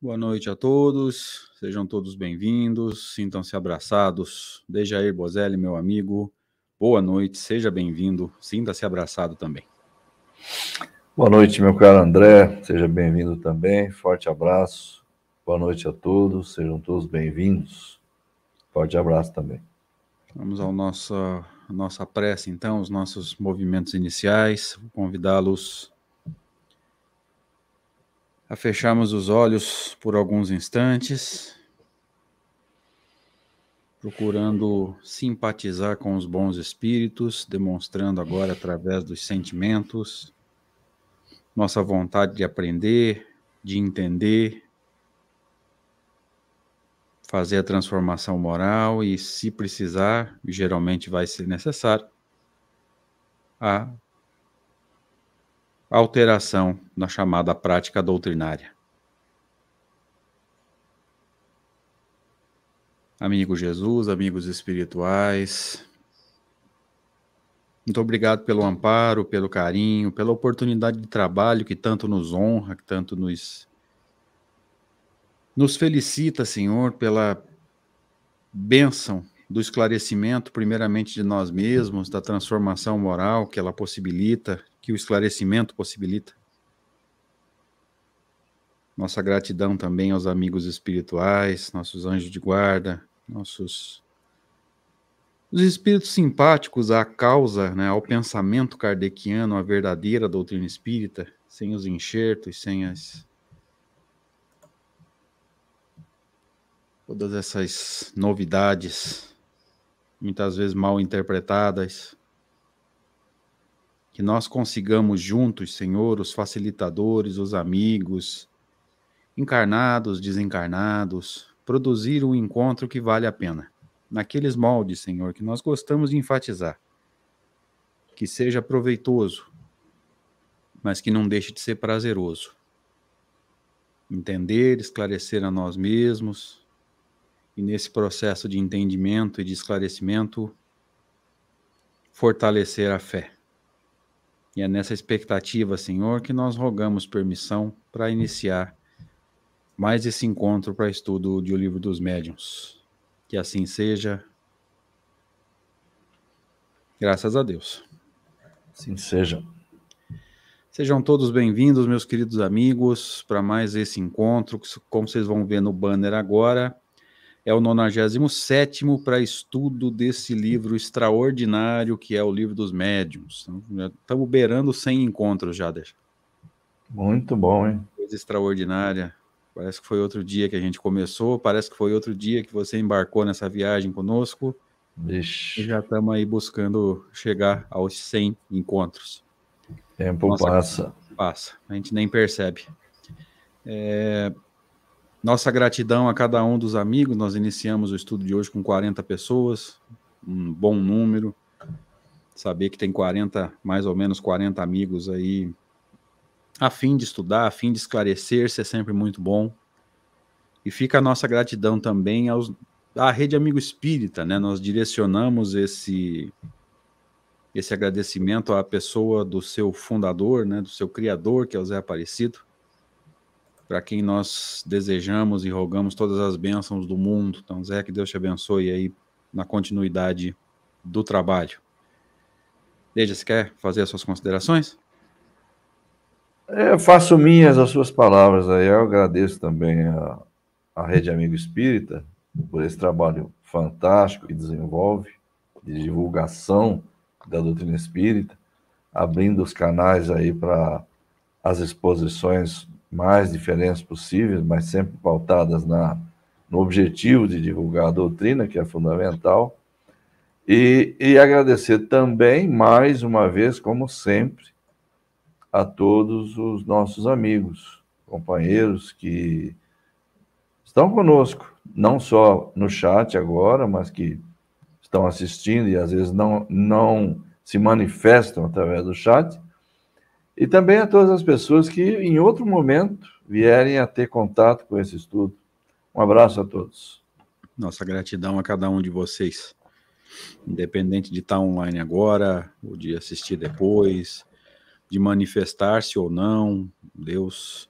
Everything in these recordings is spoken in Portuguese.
Boa noite a todos, sejam todos bem-vindos, sintam-se abraçados. Dejair Bozelli, meu amigo, boa noite, seja bem-vindo, sinta-se abraçado também. Boa noite, meu caro André, seja bem-vindo também, forte abraço, boa noite a todos, sejam todos bem-vindos, forte abraço também. Vamos ao nosso, nossa prece, então, os nossos movimentos iniciais, convidá-los a fecharmos os olhos por alguns instantes, procurando simpatizar com os bons espíritos, demonstrando agora através dos sentimentos nossa vontade de aprender, de entender, fazer a transformação moral e, se precisar, geralmente vai ser necessário, a alteração na chamada prática doutrinária. Amigo Jesus, amigos espirituais, muito obrigado pelo amparo, pelo carinho, pela oportunidade de trabalho que tanto nos honra, que tanto nos nos felicita, Senhor, pela bênção do esclarecimento, primeiramente de nós mesmos, da transformação moral que ela possibilita, que o esclarecimento possibilita. Nossa gratidão também aos amigos espirituais, nossos anjos de guarda, nossos os espíritos simpáticos à causa, né, ao pensamento kardeciano, à verdadeira doutrina espírita, sem os enxertos, sem as todas essas novidades, muitas vezes mal interpretadas, que nós consigamos juntos, Senhor, os facilitadores, os amigos, encarnados, desencarnados, produzir um encontro que vale a pena. Naqueles moldes, Senhor, que nós gostamos de enfatizar. Que seja proveitoso, mas que não deixe de ser prazeroso. Entender, esclarecer a nós mesmos, e nesse processo de entendimento e de esclarecimento, fortalecer a fé. E é nessa expectativa, Senhor, que nós rogamos permissão para iniciar mais esse encontro para estudo de O Livro dos Médiuns. Que assim seja. Graças a Deus. Assim seja. Sejam todos bem-vindos, meus queridos amigos, para mais esse encontro. Como vocês vão ver no banner agora, é o 97 para estudo desse livro extraordinário que é o Livro dos Médiuns. Então, estamos beirando 100 encontros já, deixa. Muito bom, hein? Coisa extraordinária. Parece que foi outro dia que a gente começou, parece que foi outro dia que você embarcou nessa viagem conosco. Vixe. E já estamos aí buscando chegar aos 100 encontros. Tempo Nossa, passa. Passa, a gente nem percebe. É, nossa gratidão a cada um dos amigos. Nós iniciamos o estudo de hoje com 40 pessoas, um bom número. Saber que tem 40, mais ou menos 40 amigos aí a fim de estudar, a fim de esclarecer-se é sempre muito bom. E fica a nossa gratidão também aos, à Rede Amigo Espírita, né? Nós direcionamos esse esse agradecimento à pessoa do seu fundador, né, do seu criador, que é o Zé Aparecido, para quem nós desejamos e rogamos todas as bênçãos do mundo. Então, Zé, que Deus te abençoe aí na continuidade do trabalho. Deja, você quer fazer as suas considerações? É, eu faço minhas as suas palavras aí. Eu agradeço também a, a Rede Amigo Espírita por esse trabalho fantástico que desenvolve de divulgação da doutrina espírita, abrindo os canais aí para as exposições mais diferentes possíveis, mas sempre pautadas na, no objetivo de divulgar a doutrina, que é fundamental. E, e agradecer também, mais uma vez, como sempre, a todos os nossos amigos, companheiros que estão conosco, não só no chat agora, mas que estão assistindo e às vezes não, não se manifestam através do chat, e também a todas as pessoas que, em outro momento, vierem a ter contato com esse estudo. Um abraço a todos. Nossa gratidão a cada um de vocês. Independente de estar online agora, ou de assistir depois, de manifestar-se ou não, Deus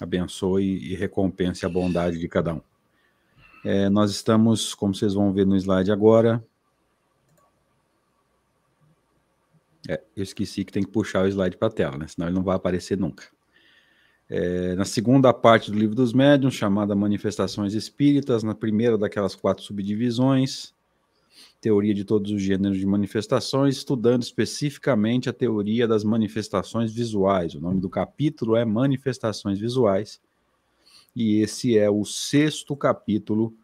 abençoe e recompense a bondade de cada um. É, nós estamos, como vocês vão ver no slide agora. É, eu esqueci que tem que puxar o slide para a tela, né? Senão ele não vai aparecer nunca. É, na segunda parte do livro dos médiuns, chamada Manifestações Espíritas, na primeira daquelas quatro subdivisões, teoria de todos os gêneros de manifestações, estudando especificamente a teoria das manifestações visuais. O nome do capítulo é Manifestações Visuais, e esse é o sexto capítulo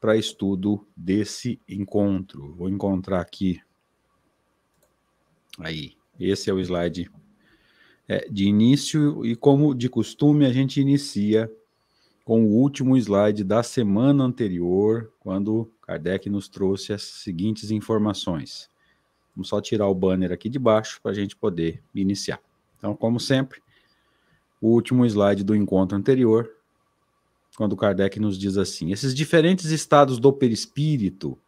para estudo desse encontro. Vou encontrar aqui. Aí, esse é o slide é, de início, e como de costume, a gente inicia com o último slide da semana anterior, quando Kardec nos trouxe as seguintes informações. Vamos só tirar o banner aqui de baixo para a gente poder iniciar. Então, como sempre, o último slide do encontro anterior, quando Kardec nos diz assim: esses diferentes estados do perispírito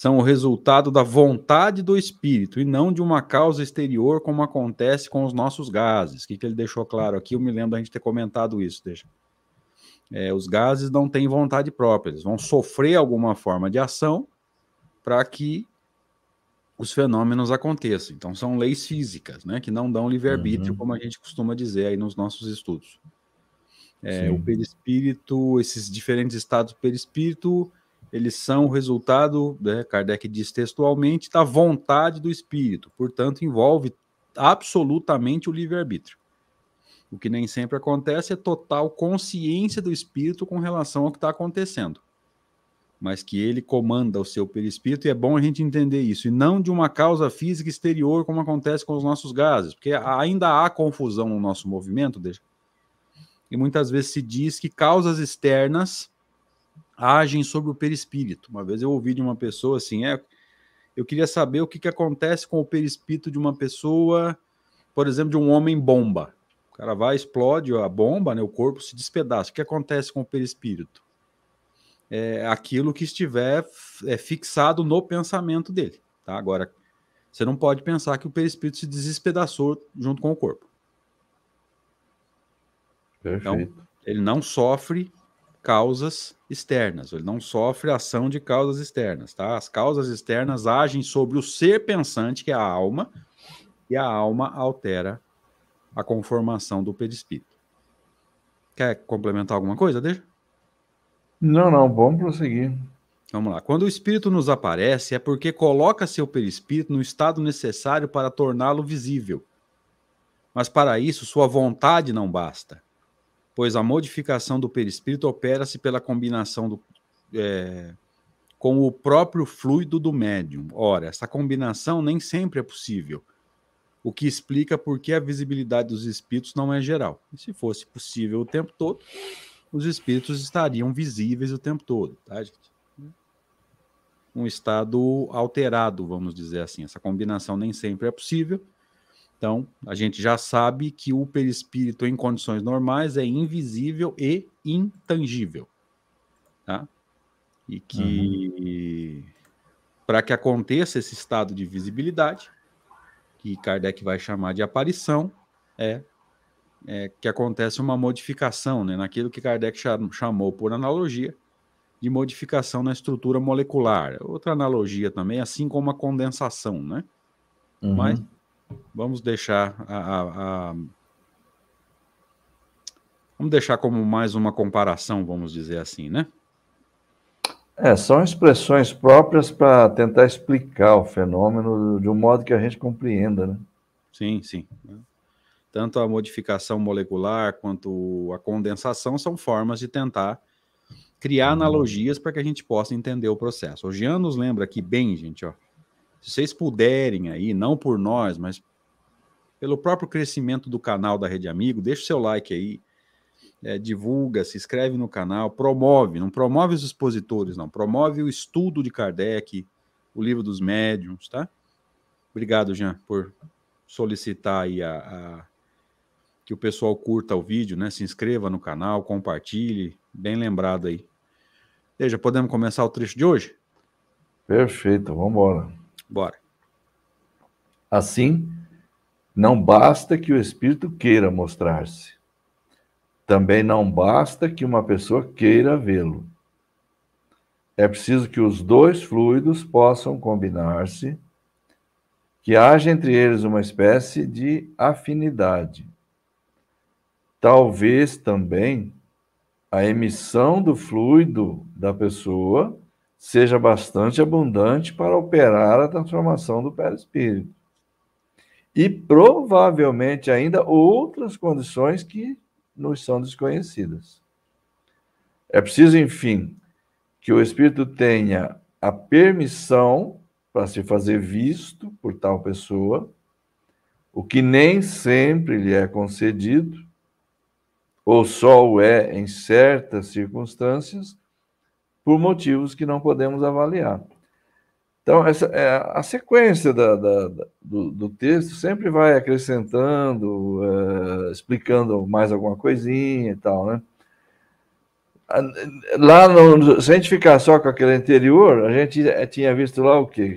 são o resultado da vontade do espírito e não de uma causa exterior, como acontece com os nossos gases. O que, que ele deixou claro aqui? Eu me lembro da gente ter comentado isso, deixa. É, os gases não têm vontade própria, eles vão sofrer alguma forma de ação para que os fenômenos aconteçam. Então, são leis físicas, né, que não dão livre-arbítrio, uhum. como a gente costuma dizer aí nos nossos estudos. É, o perispírito, esses diferentes estados do perispírito, eles são o resultado, né, Kardec diz textualmente, da vontade do espírito, portanto, envolve absolutamente o livre-arbítrio. O que nem sempre acontece é total consciência do espírito com relação ao que está acontecendo. Mas que ele comanda o seu perispírito e é bom a gente entender isso. E não de uma causa física exterior, como acontece com os nossos gases. Porque ainda há confusão no nosso movimento, deixa. E muitas vezes se diz que causas externas agem sobre o perispírito. Uma vez eu ouvi de uma pessoa assim: é, eu queria saber o que, que acontece com o perispírito de uma pessoa, por exemplo, de um homem bomba cara vai, explode a bomba, né, o corpo se despedaça. O que acontece com o perispírito? É aquilo que estiver é, fixado no pensamento dele. Tá? Agora, você não pode pensar que o perispírito se despedaçou junto com o corpo. Perfeito. Então, ele não sofre causas externas, ele não sofre ação de causas externas, tá? As causas externas agem sobre o ser pensante, que é a alma, e a alma altera a conformação do perispírito. Quer complementar alguma coisa, deixa? Não, não, vamos prosseguir. Vamos lá. Quando o espírito nos aparece, é porque coloca seu perispírito no estado necessário para torná-lo visível. Mas para isso, sua vontade não basta, pois a modificação do perispírito opera-se pela combinação do, é, com o próprio fluido do médium. Ora, essa combinação nem sempre é possível, o que explica por que a visibilidade dos espíritos não é geral. E se fosse possível o tempo todo, os espíritos estariam visíveis o tempo todo, tá, gente? Um estado alterado, vamos dizer assim. Essa combinação nem sempre é possível. Então, a gente já sabe que o perispírito em condições normais é invisível e intangível, tá? E que uhum. para que aconteça esse estado de visibilidade, que Kardec vai chamar de aparição, é, é que acontece uma modificação né, naquilo que Kardec chamou por analogia de modificação na estrutura molecular. Outra analogia também, assim como a condensação, né? Uhum. Mas vamos deixar a, a, a, vamos deixar como mais uma comparação, vamos dizer assim, né? É, são expressões próprias para tentar explicar o fenômeno de um modo que a gente compreenda, né? Sim, sim. Tanto a modificação molecular quanto a condensação são formas de tentar criar uhum. analogias para que a gente possa entender o processo. O Jean nos lembra aqui bem, gente, ó. Se vocês puderem aí, não por nós, mas pelo próprio crescimento do canal da Rede Amigo, deixa o seu like aí, é, divulga, se inscreve no canal, promove, não promove os expositores, não, promove o estudo de Kardec, o livro dos médiums, tá? Obrigado, Jean, por solicitar aí a, a, que o pessoal curta o vídeo, né? Se inscreva no canal, compartilhe, bem lembrado aí. Veja, podemos começar o trecho de hoje? Perfeito, vamos embora. Bora. Assim, não basta que o espírito queira mostrar-se também não basta que uma pessoa queira vê-lo. É preciso que os dois fluidos possam combinar-se, que haja entre eles uma espécie de afinidade. Talvez também a emissão do fluido da pessoa seja bastante abundante para operar a transformação do perispírito. E provavelmente ainda outras condições que nos são desconhecidas. É preciso, enfim, que o espírito tenha a permissão para se fazer visto por tal pessoa, o que nem sempre lhe é concedido, ou só o é em certas circunstâncias, por motivos que não podemos avaliar. Então, essa, é, a sequência da, da, da, do, do, texto sempre vai acrescentando, uh, explicando mais alguma coisinha e tal, né? Lá, no, se a gente ficar só com aquele anterior, a gente tinha visto lá o quê?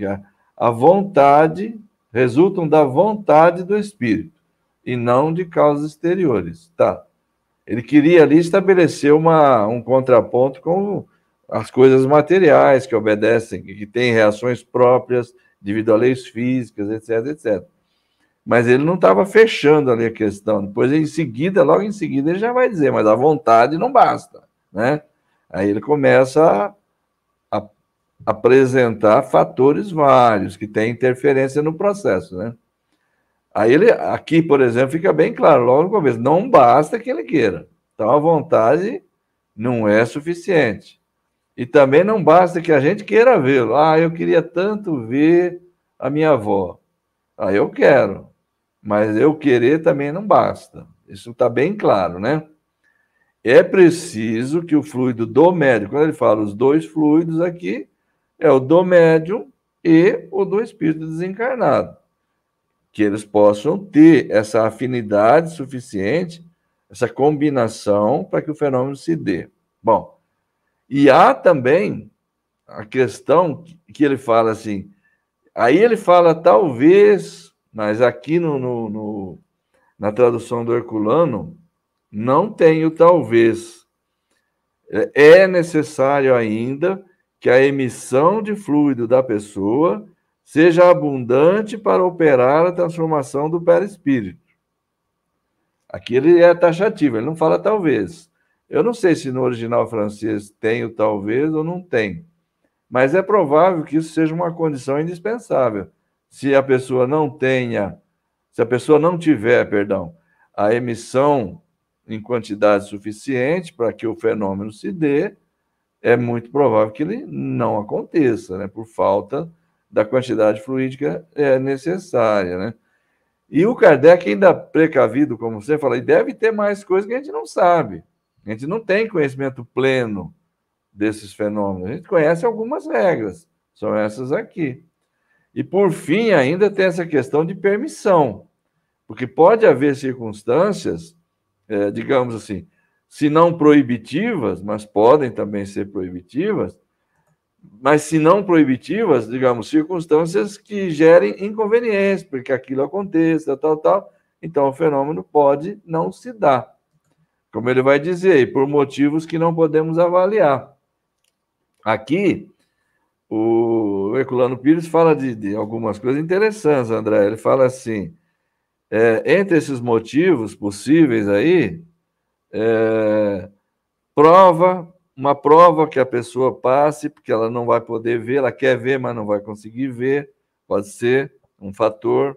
A vontade, resultam da vontade do Espírito, e não de causas exteriores. Tá. Ele queria ali estabelecer uma, um contraponto com as coisas materiais que obedecem, que têm reações próprias devido a leis físicas, etc, etc. Mas ele não estava fechando ali a questão. Depois, em seguida, logo em seguida, ele já vai dizer, mas a vontade não basta, né? Aí ele começa a, a apresentar fatores vários que têm interferência no processo, né? Aí ele, aqui, por exemplo, fica bem claro, logo no começo, não basta que ele queira. Então, a vontade não é suficiente. E também não basta que a gente queira vê-lo. Ah, eu queria tanto ver a minha avó. Ah, eu quero. Mas eu querer também não basta. Isso está bem claro, né? É preciso que o fluido do médium, quando ele fala os dois fluidos aqui, é o do médium e o do espírito desencarnado. Que eles possam ter essa afinidade suficiente, essa combinação para que o fenômeno se dê. Bom, e há também a questão que ele fala assim, aí ele fala talvez, mas aqui no, no, no na tradução do Herculano, não tem o talvez. É necessário ainda que a emissão de fluido da pessoa seja abundante para operar a transformação do perispírito. Aqui ele é taxativo, ele não fala talvez. Eu não sei se no original francês tem talvez ou não tem, mas é provável que isso seja uma condição indispensável. Se a pessoa não tenha, se a pessoa não tiver, perdão, a emissão em quantidade suficiente para que o fenômeno se dê, é muito provável que ele não aconteça, né, por falta da quantidade fluídica é necessária, né? E o Kardec ainda precavido, como você falou, e deve ter mais coisas que a gente não sabe. A gente não tem conhecimento pleno desses fenômenos. A gente conhece algumas regras, são essas aqui. E, por fim, ainda tem essa questão de permissão, porque pode haver circunstâncias, é, digamos assim, se não proibitivas, mas podem também ser proibitivas, mas se não proibitivas, digamos, circunstâncias que gerem inconveniências, porque aquilo aconteça, tal, tal, então o fenômeno pode não se dar como ele vai dizer, por motivos que não podemos avaliar. Aqui, o Herculano Pires fala de, de algumas coisas interessantes, André. Ele fala assim: é, entre esses motivos possíveis aí, é, prova, uma prova que a pessoa passe, porque ela não vai poder ver, ela quer ver, mas não vai conseguir ver, pode ser um fator.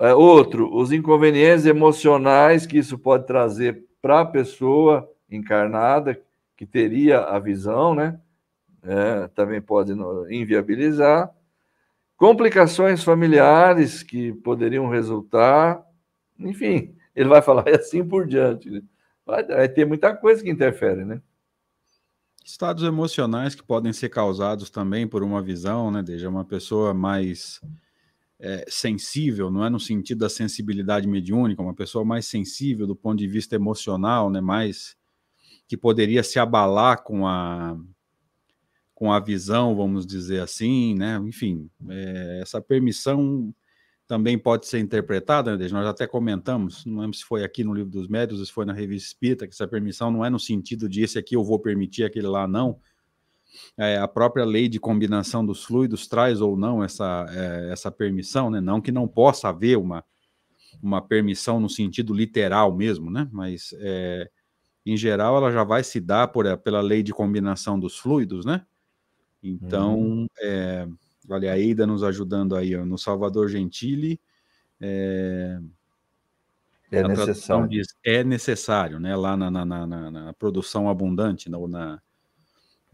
É, outro, os inconvenientes emocionais que isso pode trazer para a pessoa encarnada que teria a visão, né? É, também pode inviabilizar. Complicações familiares que poderiam resultar, enfim, ele vai falar assim por diante. Né? Vai, vai ter muita coisa que interfere, né? Estados emocionais que podem ser causados também por uma visão, né? Desde uma pessoa mais é, sensível, não é no sentido da sensibilidade mediúnica, uma pessoa mais sensível do ponto de vista emocional, né, mais que poderia se abalar com a com a visão, vamos dizer assim, né? Enfim, é, essa permissão também pode ser interpretada, né, nós até comentamos, não lembro se foi aqui no livro dos médios, se foi na revista Espírita, que essa permissão não é no sentido de esse aqui eu vou permitir, aquele lá não. É, a própria lei de combinação dos fluidos traz ou não essa, é, essa permissão, né? Não que não possa haver uma, uma permissão no sentido literal mesmo, né? Mas é, em geral ela já vai se dar por, pela lei de combinação dos fluidos, né? Então, uhum. é, Olha, a Eida nos ajudando aí, ó, no Salvador Gentili. É, é necessário. Diz, é necessário, né? Lá na, na, na, na produção abundante, na, na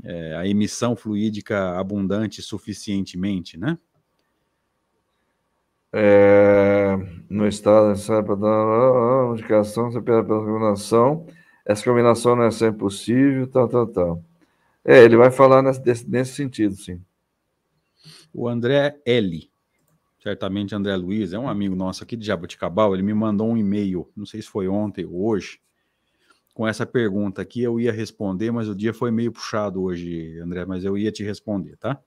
é, a emissão fluídica abundante suficientemente, né? É, no estado necessário para dar indicação, você pede pela combinação, essa combinação não é sempre possível, tal, tal, tal. É, ele vai falar nesse, nesse sentido, sim. O André L. Certamente André Luiz, é um amigo nosso aqui de Jaboticabal, ele me mandou um e-mail, não sei se foi ontem ou hoje, com essa pergunta aqui, eu ia responder, mas o dia foi meio puxado hoje, André, mas eu ia te responder, tá?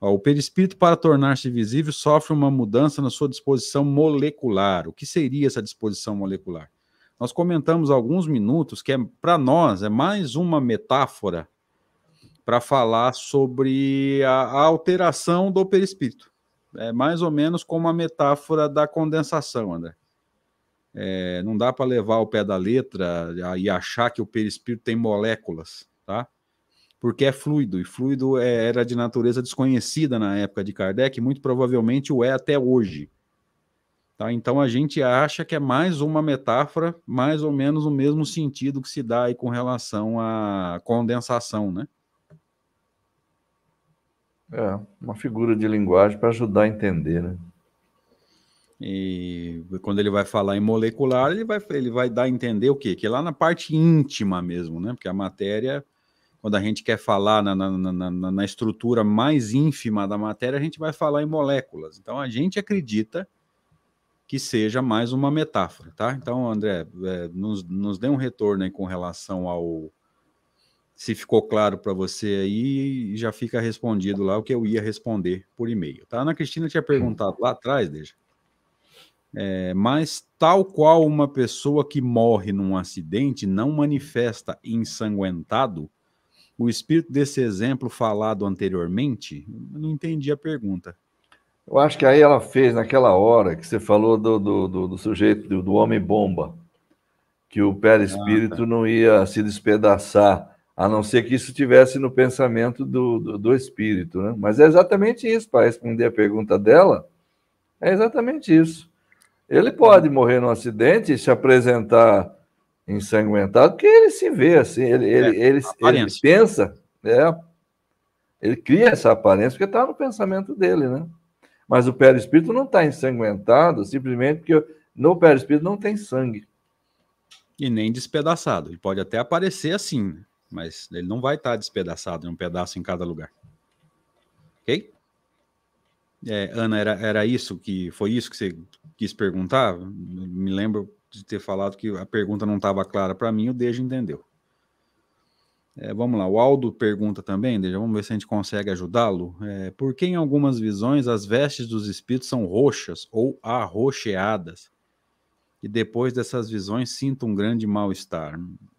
Ó, o perispírito, para tornar-se visível, sofre uma mudança na sua disposição molecular. O que seria essa disposição molecular? Nós comentamos alguns minutos que é, para nós é mais uma metáfora para falar sobre a, a, alteração do perispírito. É mais ou menos como a metáfora da condensação, André. É, não dá para levar o pé da letra e achar que o perispírito tem moléculas, tá? Porque é fluido, e fluido é, era de natureza desconhecida na época de Kardec, muito provavelmente o é até hoje. Tá? Então a gente acha que é mais uma metáfora, mais ou menos o mesmo sentido que se dá aí com relação à condensação, né? É, uma figura de linguagem para ajudar a entender, né? E quando ele vai falar em molecular, ele vai, ele vai dar a entender o quê? Que lá na parte íntima mesmo, né? Porque a matéria, quando a gente quer falar na, na, na, na estrutura mais ínfima da matéria, a gente vai falar em moléculas. Então a gente acredita que seja mais uma metáfora, tá? Então, André, é, nos, nos dê um retorno aí com relação ao, se ficou claro para você aí, já fica respondido lá o que eu ia responder por e-mail. Tá? Ana Cristina tinha perguntado lá atrás, deixa. É, mas tal qual uma pessoa que morre num acidente não manifesta ensanguentado, o espírito desse exemplo falado anteriormente, não entendi a pergunta. Eu acho que aí ela fez naquela hora que você falou do, do, do, do sujeito, do, do homem-bomba, que o perispírito ah, tá. não ia se despedaçar a não ser que isso estivesse no pensamento do, do, do, espírito, né? Mas é exatamente isso, para responder a pergunta dela, é exatamente isso. Ele pode morrer num acidente e se apresentar ensanguentado, porque ele se vê assim, ele, ele, é, ele, ele, pensa, é, ele cria essa aparência porque está no pensamento dele, né? Mas o perispírito não está ensanguentado simplesmente porque no perispírito não tem sangue. E nem despedaçado. Ele pode até aparecer assim, mas ele não vai estar despedaçado em um pedaço em cada lugar. Ok? É, Ana, era, era isso que foi isso que você quis perguntar? Me lembro de ter falado que a pergunta não estava clara para mim, o Deja entendeu. É, vamos lá, o Aldo pergunta também, Deja, vamos ver se a gente consegue ajudá-lo. É, por que em algumas visões as vestes dos espíritos são roxas ou arroxeadas? E depois dessas visões sinto um grande mal-estar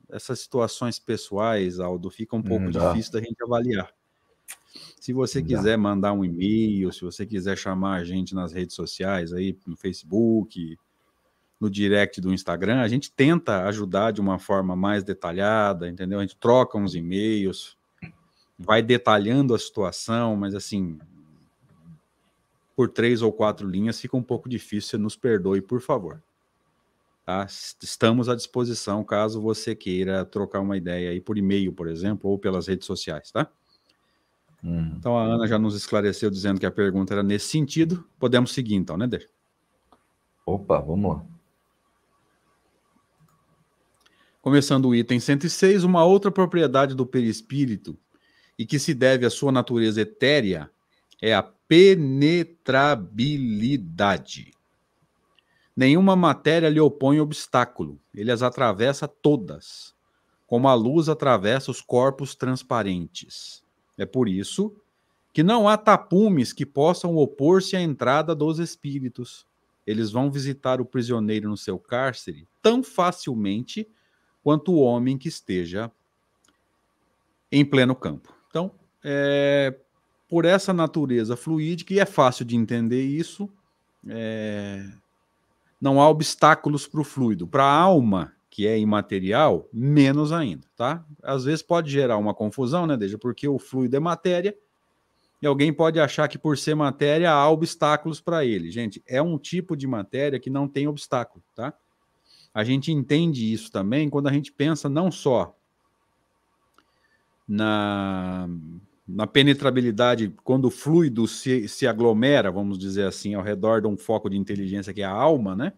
essas situações pessoais, Aldo, fica um pouco difícil da gente avaliar. Se você quiser mandar um e-mail, se você quiser chamar a gente nas redes sociais, aí no Facebook, no direct do Instagram, a gente tenta ajudar de uma forma mais detalhada, entendeu? A gente troca uns e-mails, vai detalhando a situação, mas assim, por três ou quatro linhas fica um pouco difícil, você nos perdoe, por favor. Tá? Estamos à disposição caso você queira trocar uma ideia aí por e-mail, por exemplo, ou pelas redes sociais, tá? Hum. Então a Ana já nos esclareceu dizendo que a pergunta era nesse sentido. Podemos seguir então, né? Opa, vamos lá. Começando o item 106, uma outra propriedade do perispírito e que se deve à sua natureza etérea é a penetrabilidade. Nenhuma matéria lhe opõe obstáculo, ele as atravessa todas, como a luz atravessa os corpos transparentes. É por isso que não há tapumes que possam opor-se à entrada dos espíritos. Eles vão visitar o prisioneiro no seu cárcere tão facilmente quanto o homem que esteja em pleno campo. Então, é, por essa natureza fluídica, e é fácil de entender isso, é, não há obstáculos para o fluido. Para a alma, que é imaterial, menos ainda, tá? Às vezes pode gerar uma confusão, né, Deja? Porque o fluido é matéria e alguém pode achar que por ser matéria há obstáculos para ele. Gente, é um tipo de matéria que não tem obstáculo, tá? A gente entende isso também quando a gente pensa não só na, na penetrabilidade, quando o fluido se, se aglomera, vamos dizer assim, ao redor de um foco de inteligência que é a alma, né?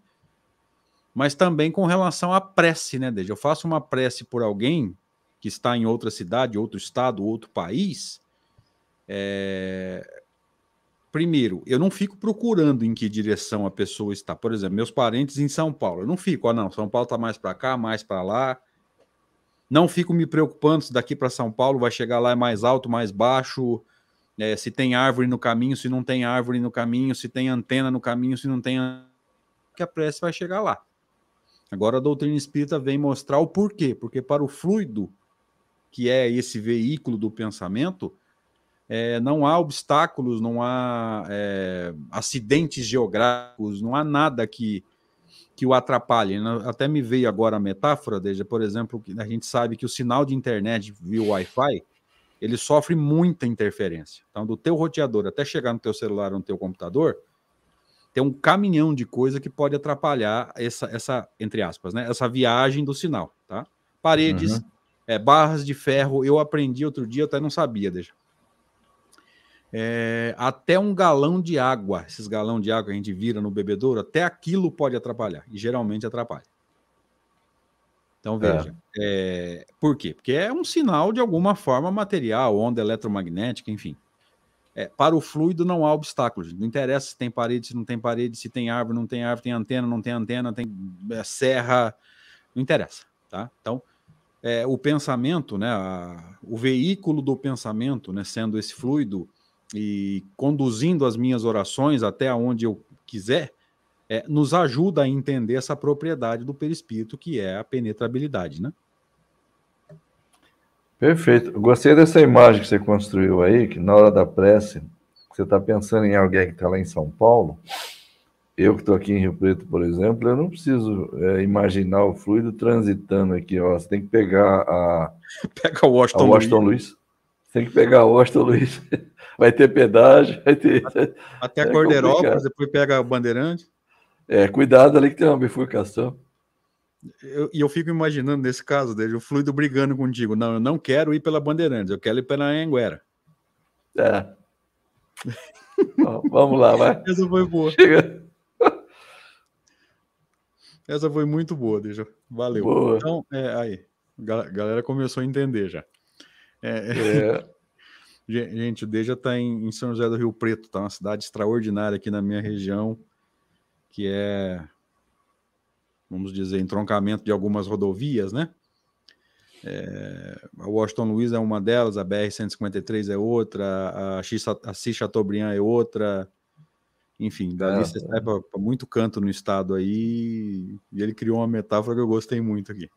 Mas também com relação à prece, né, Desde eu faço uma prece por alguém que está em outra cidade, outro estado, outro país. É... Primeiro, eu não fico procurando em que direção a pessoa está. Por exemplo, meus parentes em São Paulo. Eu não fico, ah, não, São Paulo está mais para cá, mais para lá. Não fico me preocupando se daqui para São Paulo vai chegar lá é mais alto, mais baixo, é, se tem árvore no caminho, se não tem árvore no caminho, se tem antena no caminho, se não tem que a prece vai chegar lá. Agora a doutrina espírita vem mostrar o porquê, porque para o fluido, que é esse veículo do pensamento, é, não há obstáculos, não há é, acidentes geográficos, não há nada que, que o atrapalhe. Né? Até me veio agora a metáfora, desde, por exemplo, que a gente sabe que o sinal de internet via Wi-Fi, ele sofre muita interferência. Então, do teu roteador até chegar no teu celular ou no teu computador, tem um caminhão de coisa que pode atrapalhar essa, essa entre aspas, né, essa viagem do sinal, tá? Paredes, uhum. é, barras de ferro, eu aprendi outro dia, eu até não sabia, deixa. É, até um galão de água, esses galão de água que a gente vira no bebedouro, até aquilo pode atrapalhar, e geralmente atrapalha. Então veja, é. É, por quê? Porque é um sinal de alguma forma material, onda eletromagnética, enfim. É, para o fluido não há obstáculos. Não interessa se tem parede, se não tem parede, se tem árvore, não tem árvore, tem antena, não tem antena, tem é, serra, não interessa, tá? Então, é, o pensamento, né, a, o veículo do pensamento, né, sendo esse fluido e conduzindo as minhas orações até onde eu quiser, é, nos ajuda a entender essa propriedade do perispírito, que é a penetrabilidade, né? Perfeito. gostei dessa imagem que você construiu aí, que na hora da prece, você está pensando em alguém que está lá em São Paulo. Eu que estou aqui em Rio Preto, por exemplo, eu não preciso é, imaginar o fluido transitando aqui. Ó. Você tem que pegar a. Pega o Washington, a Washington Luiz. Luiz. Você tem que pegar o Washington Luiz. Vai ter pedágio, vai ter. Até é Cordeirópolis, depois pega o Bandeirante. É, cuidado ali que tem uma bifurcação. Eu, e eu fico imaginando nesse caso, desde o fluido brigando contigo. Não, eu não quero ir pela Bandeirantes, eu quero ir pela Anguera. É. vamos lá, vai. Essa foi boa. Chega. Essa foi muito boa, deixa. Valeu. Boa. Então, é, aí. A galera começou a entender já. É, é. Gente, o Deja está em, em, São José do Rio Preto, tá? Uma cidade extraordinária aqui na minha região, que é vamos dizer, entroncamento de algumas rodovias, né? É, a Washington Luiz é uma delas, a BR-153 é outra, a, X, a Cis Chateaubriand é outra, enfim, dali é, você sai para muito canto no estado aí, e ele criou uma metáfora que eu gostei muito aqui.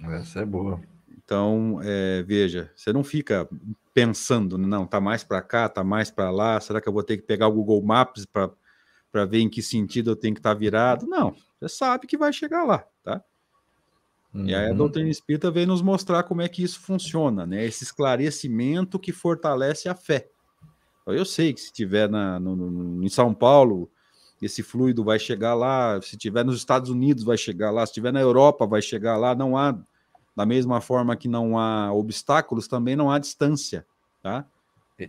Essa é boa. Então, é, veja, você não fica pensando, não, tá mais para cá, tá mais para lá, será que eu vou ter que pegar o Google Maps para ver em que sentido eu tenho que estar tá virado? Não, você sabe que vai chegar lá, tá? Uhum. E aí a uhum. doutrina espírita vem nos mostrar como é que isso funciona, né? Esse esclarecimento que fortalece a fé. Então, eu sei que se tiver na, no, no, em São Paulo, esse fluido vai chegar lá, se tiver nos Estados Unidos vai chegar lá, se tiver na Europa vai chegar lá, não há, da mesma forma que não há obstáculos, também não há distância, tá?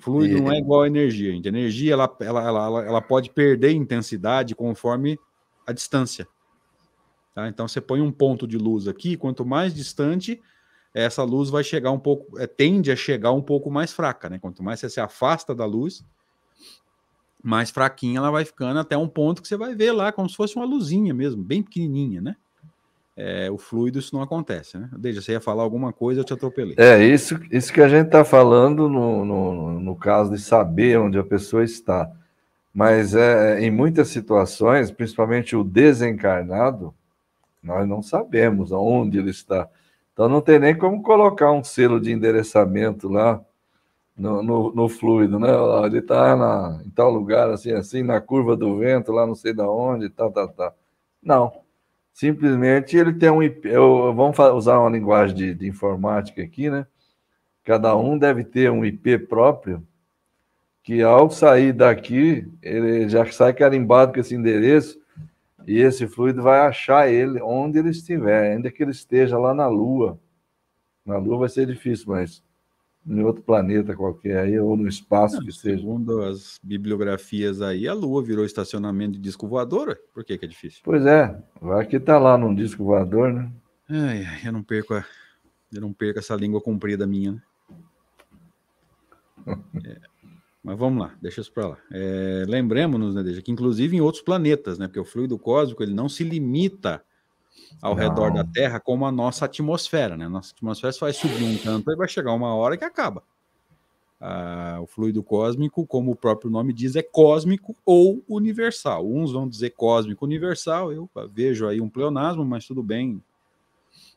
Fluido não é igual a energia, a energia ela, ela, ela, ela pode perder intensidade conforme a distância. Tá? Então você põe um ponto de luz aqui, quanto mais distante, essa luz vai chegar um pouco, é, tende a chegar um pouco mais fraca, né? Quanto mais você se afasta da luz, mais fraquinha ela vai ficando até um ponto que você vai ver lá como se fosse uma luzinha mesmo, bem pequenininha, né? é, o fluido isso não acontece, né? Deixa, você ia falar alguma coisa, eu te atropelei. É, isso, isso que a gente está falando no, no, no, caso de saber onde a pessoa está. Mas é, em muitas situações, principalmente o desencarnado, nós não sabemos onde ele está. Então não tem nem como colocar um selo de endereçamento lá no, no, no fluido, né? Ele está em tal lugar, assim, assim, na curva do vento, lá não sei da onde, tá, tá, tá. Não Simplesmente ele tem um IP. Eu, vamos usar uma linguagem de, de informática aqui, né? Cada um deve ter um IP próprio, que ao sair daqui, ele já sai carimbado com esse endereço, e esse fluido vai achar ele onde ele estiver, ainda que ele esteja lá na Lua. Na Lua vai ser difícil, mas em outro planeta qualquer aí, ou no espaço Não, que seja. Segundo as bibliografias aí, a Lua virou estacionamento de disco voador. Por que, que é difícil? Pois é, vai que tá lá num disco voador, né? Ai, eu não perco a, eu não perco essa língua comprida minha, né? é, mas vamos lá, deixa isso para lá. É, Lembremos-nos, né, que inclusive em outros planetas, né? Porque o fluido cósmico ele não se limita ao Não. redor da Terra como a nossa atmosfera, né? Nossa atmosfera vai subir um tanto e vai chegar uma hora que acaba. Ah, o fluido cósmico, como o próprio nome diz, é cósmico ou universal. Uns vão dizer cósmico universal, eu vejo aí um pleonasmo, mas tudo bem.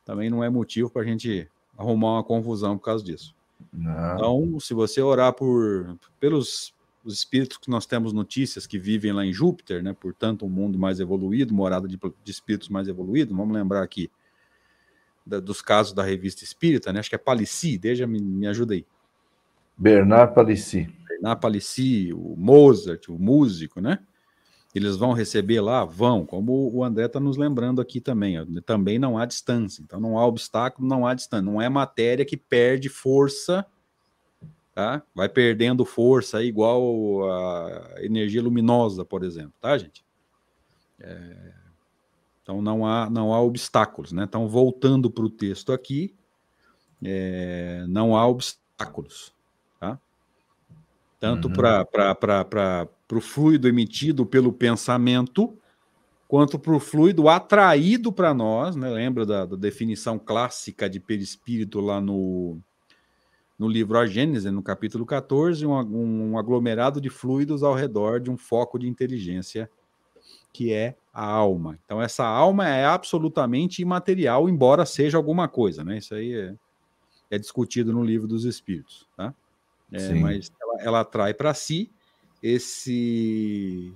Também não é motivo para a gente arrumar uma confusão por causa disso. Não. Então, se você orar por pelos os espíritos que nós temos notícias que vivem lá em Júpiter, né? Portanto, um mundo mais evoluído, morada de, de espíritos mais evoluídos. Vamos lembrar aqui da, dos casos da revista Espírita, né? Acho que é Palissy, deixa me, me ajuda aí. Bernard Palissy. Bernard Palissy, o Mozart, o músico, né? Eles vão receber lá? Vão, como o André está nos lembrando aqui também. Ó, também não há distância, então não há obstáculo, não há distância. Não é matéria que perde força tá? Vai perdendo força igual a energia luminosa, por exemplo, tá, gente? É... Então não há, não há obstáculos, né? Então, voltando para o texto aqui, é... não há obstáculos, tá? Tanto uhum. para o fluido emitido pelo pensamento, quanto para o fluido atraído para nós, né? Lembra da, da definição clássica de perispírito lá no, no livro A Gênese, no capítulo 14, um, um aglomerado de fluidos ao redor de um foco de inteligência que é a alma. Então, essa alma é absolutamente imaterial, embora seja alguma coisa, né? Isso aí é, é discutido no livro dos Espíritos, tá? É, mas ela, ela atrai para si esse,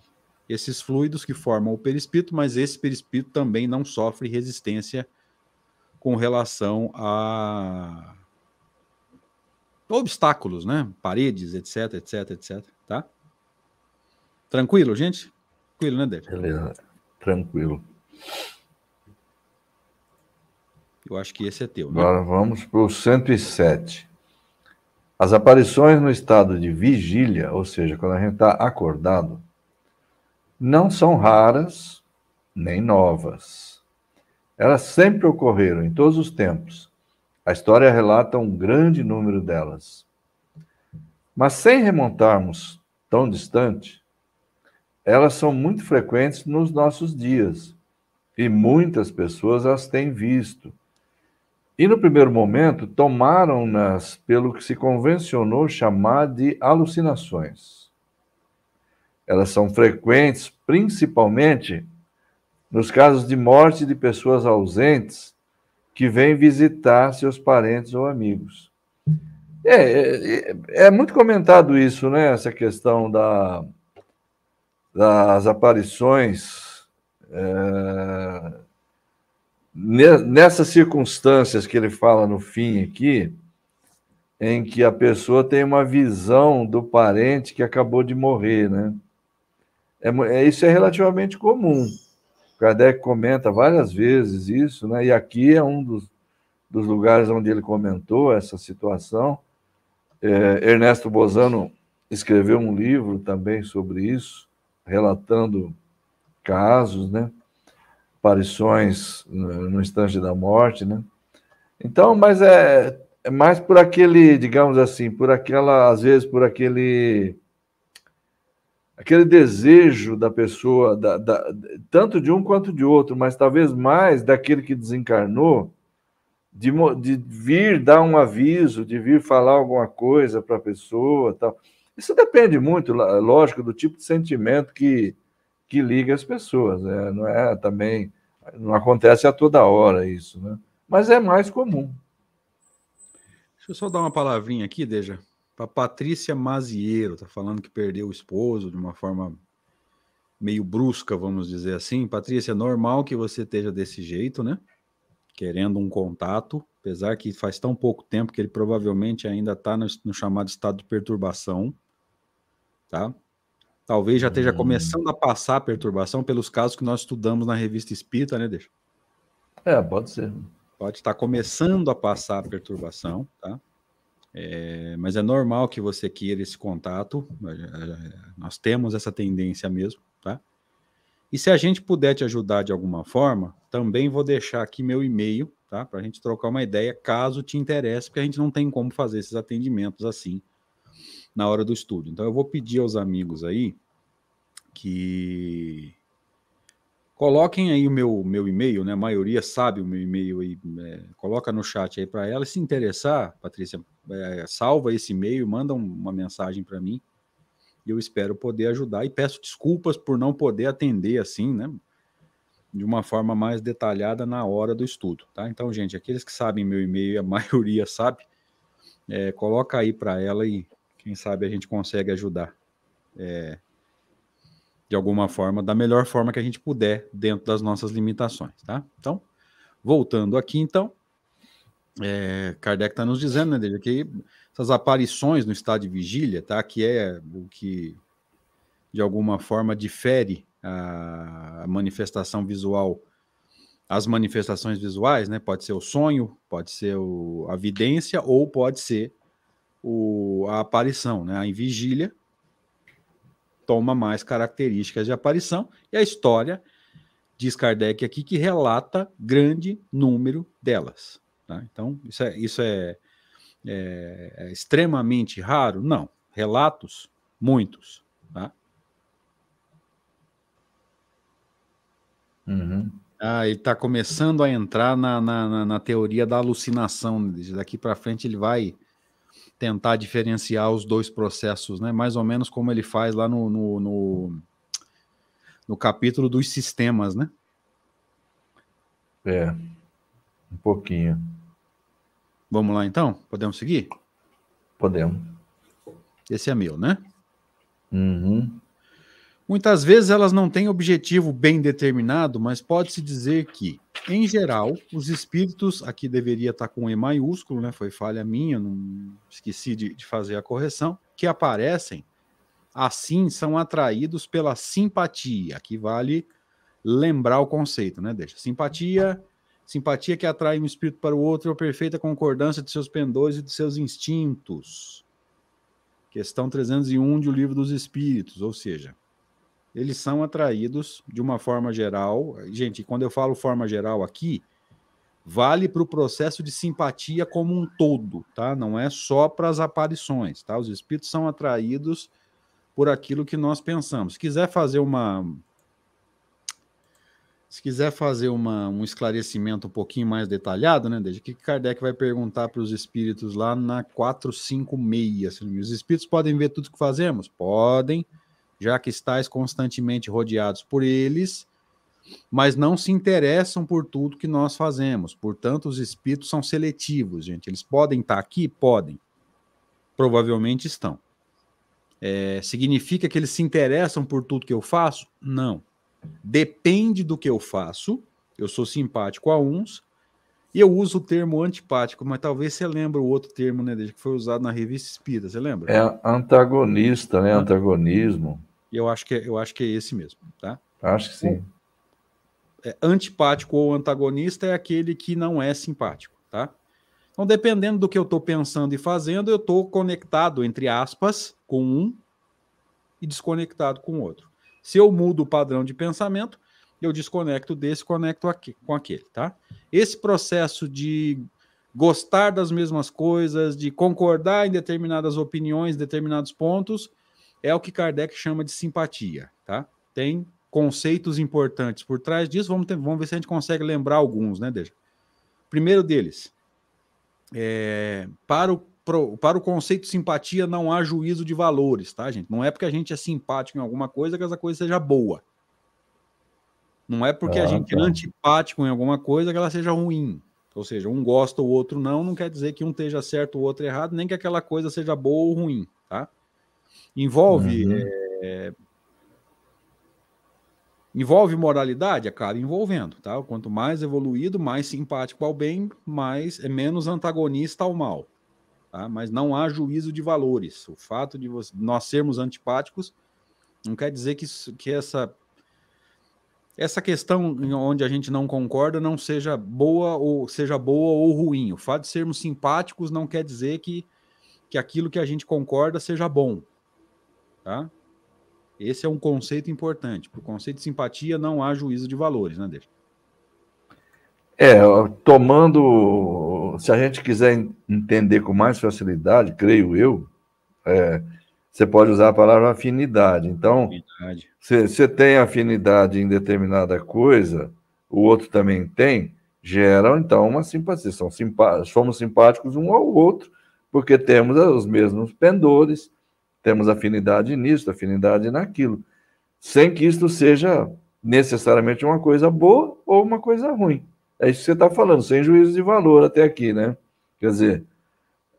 esses fluidos que formam o perispírito, mas esse perispírito também não sofre resistência com relação a obstáculos, né? Paredes, etc, etc, etc, tá? Tranquilo, gente? Tranquilo, né, Débora? Beleza, tranquilo. Eu acho que esse é teu, né? Agora vamos para o 107. As aparições no estado de vigília, ou seja, quando a gente está acordado, não são raras nem novas. Elas sempre ocorreram em todos os tempos a história relata um grande número delas. Mas sem remontarmos tão distante, elas são muito frequentes nos nossos dias e muitas pessoas as têm visto. E no primeiro momento tomaram-nas pelo que se convencionou chamar de alucinações. Elas são frequentes principalmente nos casos de morte de pessoas ausentes que vem visitar seus parentes ou amigos. É, é, é, muito comentado isso, né? Essa questão da, das aparições. É, nessas circunstâncias que ele fala no fim aqui, em que a pessoa tem uma visão do parente que acabou de morrer, né? É, é isso é relativamente comum. Kardec comenta várias vezes isso, né? e aqui é um dos, dos lugares onde ele comentou essa situação. É, Ernesto Bozano escreveu um livro também sobre isso, relatando casos, né? Aparições no instante da morte. Né? Então, mas é, é mais por aquele, digamos assim, por aquela, às vezes por aquele aquele desejo da pessoa, da, da, tanto de um quanto de outro, mas talvez mais daquele que desencarnou, de, de vir dar um aviso, de vir falar alguma coisa para a pessoa, tal. Isso depende muito, lógico, do tipo de sentimento que, que liga as pessoas. Né? Não é também, não acontece a toda hora isso, né? Mas é mais comum. Deixa eu só dar uma palavrinha aqui, Deja. Para Patrícia Mazieiro, tá falando que perdeu o esposo de uma forma meio brusca, vamos dizer assim. Patrícia, é normal que você esteja desse jeito, né? Querendo um contato, apesar que faz tão pouco tempo que ele provavelmente ainda está no, no, chamado estado de perturbação, tá? Talvez já esteja hum. começando a passar a perturbação pelos casos que nós estudamos na revista Espírita, né, Deixa? É, pode ser. Pode estar começando a passar a perturbação, tá? É, mas é normal que você queira esse contato, nós temos essa tendência mesmo, tá? E se a gente puder te ajudar de alguma forma, também vou deixar aqui meu e-mail, tá? Para a gente trocar uma ideia, caso te interesse, porque a gente não tem como fazer esses atendimentos assim na hora do estudo. Então eu vou pedir aos amigos aí que Coloquem aí o meu, meu e-mail, né? A maioria sabe o meu e-mail aí. É, coloca no chat aí para ela. Se interessar, Patrícia, é, salva esse e-mail, manda uma mensagem para mim. E eu espero poder ajudar. E peço desculpas por não poder atender assim, né? De uma forma mais detalhada na hora do estudo, tá? Então, gente, aqueles que sabem meu e-mail, a maioria sabe, é, coloca aí para ela e quem sabe a gente consegue ajudar. É, de alguma forma, da melhor forma que a gente puder, dentro das nossas limitações, tá? Então, voltando aqui, então, é, Kardec está nos dizendo, né, dele, que essas aparições no estado de vigília, tá? Que é o que, de alguma forma, difere a, manifestação visual as manifestações visuais, né? Pode ser o sonho, pode ser o, a vidência ou pode ser o, a aparição, né? A em vigília toma mais características de aparição, e a história, diz Kardec aqui, que relata grande número delas. Tá? Então, isso, é, isso é, é, é, extremamente raro? Não. Relatos, muitos. Tá? Uhum. Ah, ele está começando a entrar na, na, na, teoria da alucinação. Daqui para frente ele vai tentar diferenciar os dois processos, né? Mais ou menos como ele faz lá no, no, no, no capítulo dos sistemas, né? É, um pouquinho. Vamos lá então? Podemos seguir? Podemos. Esse é meu, né? Uhum. Muitas vezes elas não têm objetivo bem determinado, mas pode-se dizer que, em geral, os espíritos, aqui deveria estar com E maiúsculo, né? Foi falha minha, não esqueci de, de fazer a correção, que aparecem, assim são atraídos pela simpatia. Aqui vale lembrar o conceito, né? Deixa. Simpatia, simpatia que atrai um espírito para o outro é a perfeita concordância de seus pendores e de seus instintos. Questão 301 de O Livro dos Espíritos, ou seja, eles são atraídos de uma forma geral. Gente, quando eu falo forma geral aqui, vale para o processo de simpatia como um todo, tá? Não é só para as aparições, tá? Os espíritos são atraídos por aquilo que nós pensamos. Se quiser fazer uma se quiser fazer uma, um esclarecimento um pouquinho mais detalhado, né, desde que Kardec vai perguntar para os espíritos lá na 456. Os espíritos podem ver tudo que fazemos? Podem já que estáis constantemente rodeados por eles, mas não se interessam por tudo que nós fazemos. Portanto, os espíritos são seletivos, gente. Eles podem estar aqui? Podem. Provavelmente estão. É, significa que eles se interessam por tudo que eu faço? Não. Depende do que eu faço. Eu sou simpático a uns e eu uso o termo antipático, mas talvez você lembre o outro termo, né, que foi usado na revista Espírita, você lembra? É antagonista, né? Antagonismo. E eu acho que é, eu acho que é esse mesmo, tá? Acho que sim. É, antipático ou antagonista é aquele que não é simpático, tá? Então, dependendo do que eu estou pensando e fazendo, eu estou conectado, entre aspas, com um e desconectado com o outro. Se eu mudo o padrão de pensamento, eu desconecto desse, conecto aqui, com aquele, tá? Esse processo de gostar das mesmas coisas, de concordar em determinadas opiniões, determinados pontos, é o que Kardec chama de simpatia, tá? Tem conceitos importantes por trás disso, vamos, ter, vamos ver se a gente consegue lembrar alguns, né, Deja? Primeiro deles, é, para, o, pro, para o conceito de simpatia não há juízo de valores, tá, gente? Não é porque a gente é simpático em alguma coisa que essa coisa seja boa. Não é porque ah, a gente é tá. é antipático em alguma coisa que ela seja ruim. Ou seja, um gosta, o outro não, não quer dizer que um esteja certo, o outro errado, nem que aquela coisa seja boa ou ruim, tá? Envolve uhum. é, envolve moralidade, acaba envolvendo, tá? Quanto mais evoluído, mais simpático ao bem, mais é menos antagonista ao mal, tá? Mas não há juízo de valores. O fato de nós sermos antipáticos não quer dizer que, que essa essa questão onde a gente não concorda não seja boa ou seja boa ou ruim. O fato de sermos simpáticos não quer dizer que, que aquilo que a gente concorda seja bom. Tá? Esse é um conceito importante. Para o conceito de simpatia não há juízo de valores, né, Deixa? É, tomando. Se a gente quiser entender com mais facilidade, creio eu, é, você pode usar a palavra afinidade. Então, afinidade. você tem afinidade em determinada coisa, o outro também tem, gera então uma simpatia. São simpá somos simpáticos um ao outro, porque temos os mesmos pendores, temos afinidade nisso, afinidade naquilo, sem que isto seja necessariamente uma coisa boa ou uma coisa ruim. É isso que você está falando, sem juízo de valor até aqui, né? Quer dizer,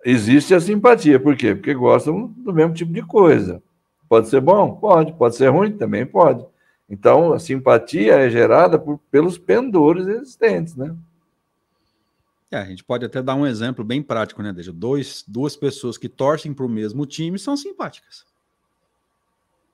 existe a simpatia. Por quê? Porque gostam do mesmo tipo de coisa. Pode ser bom? Pode. Pode ser ruim? Também pode. Então, a simpatia é gerada por, pelos pendores existentes, né? É, a gente pode até dar um exemplo bem prático, né, Deixa? Dois, duas pessoas que torcem para o mesmo time são simpáticas.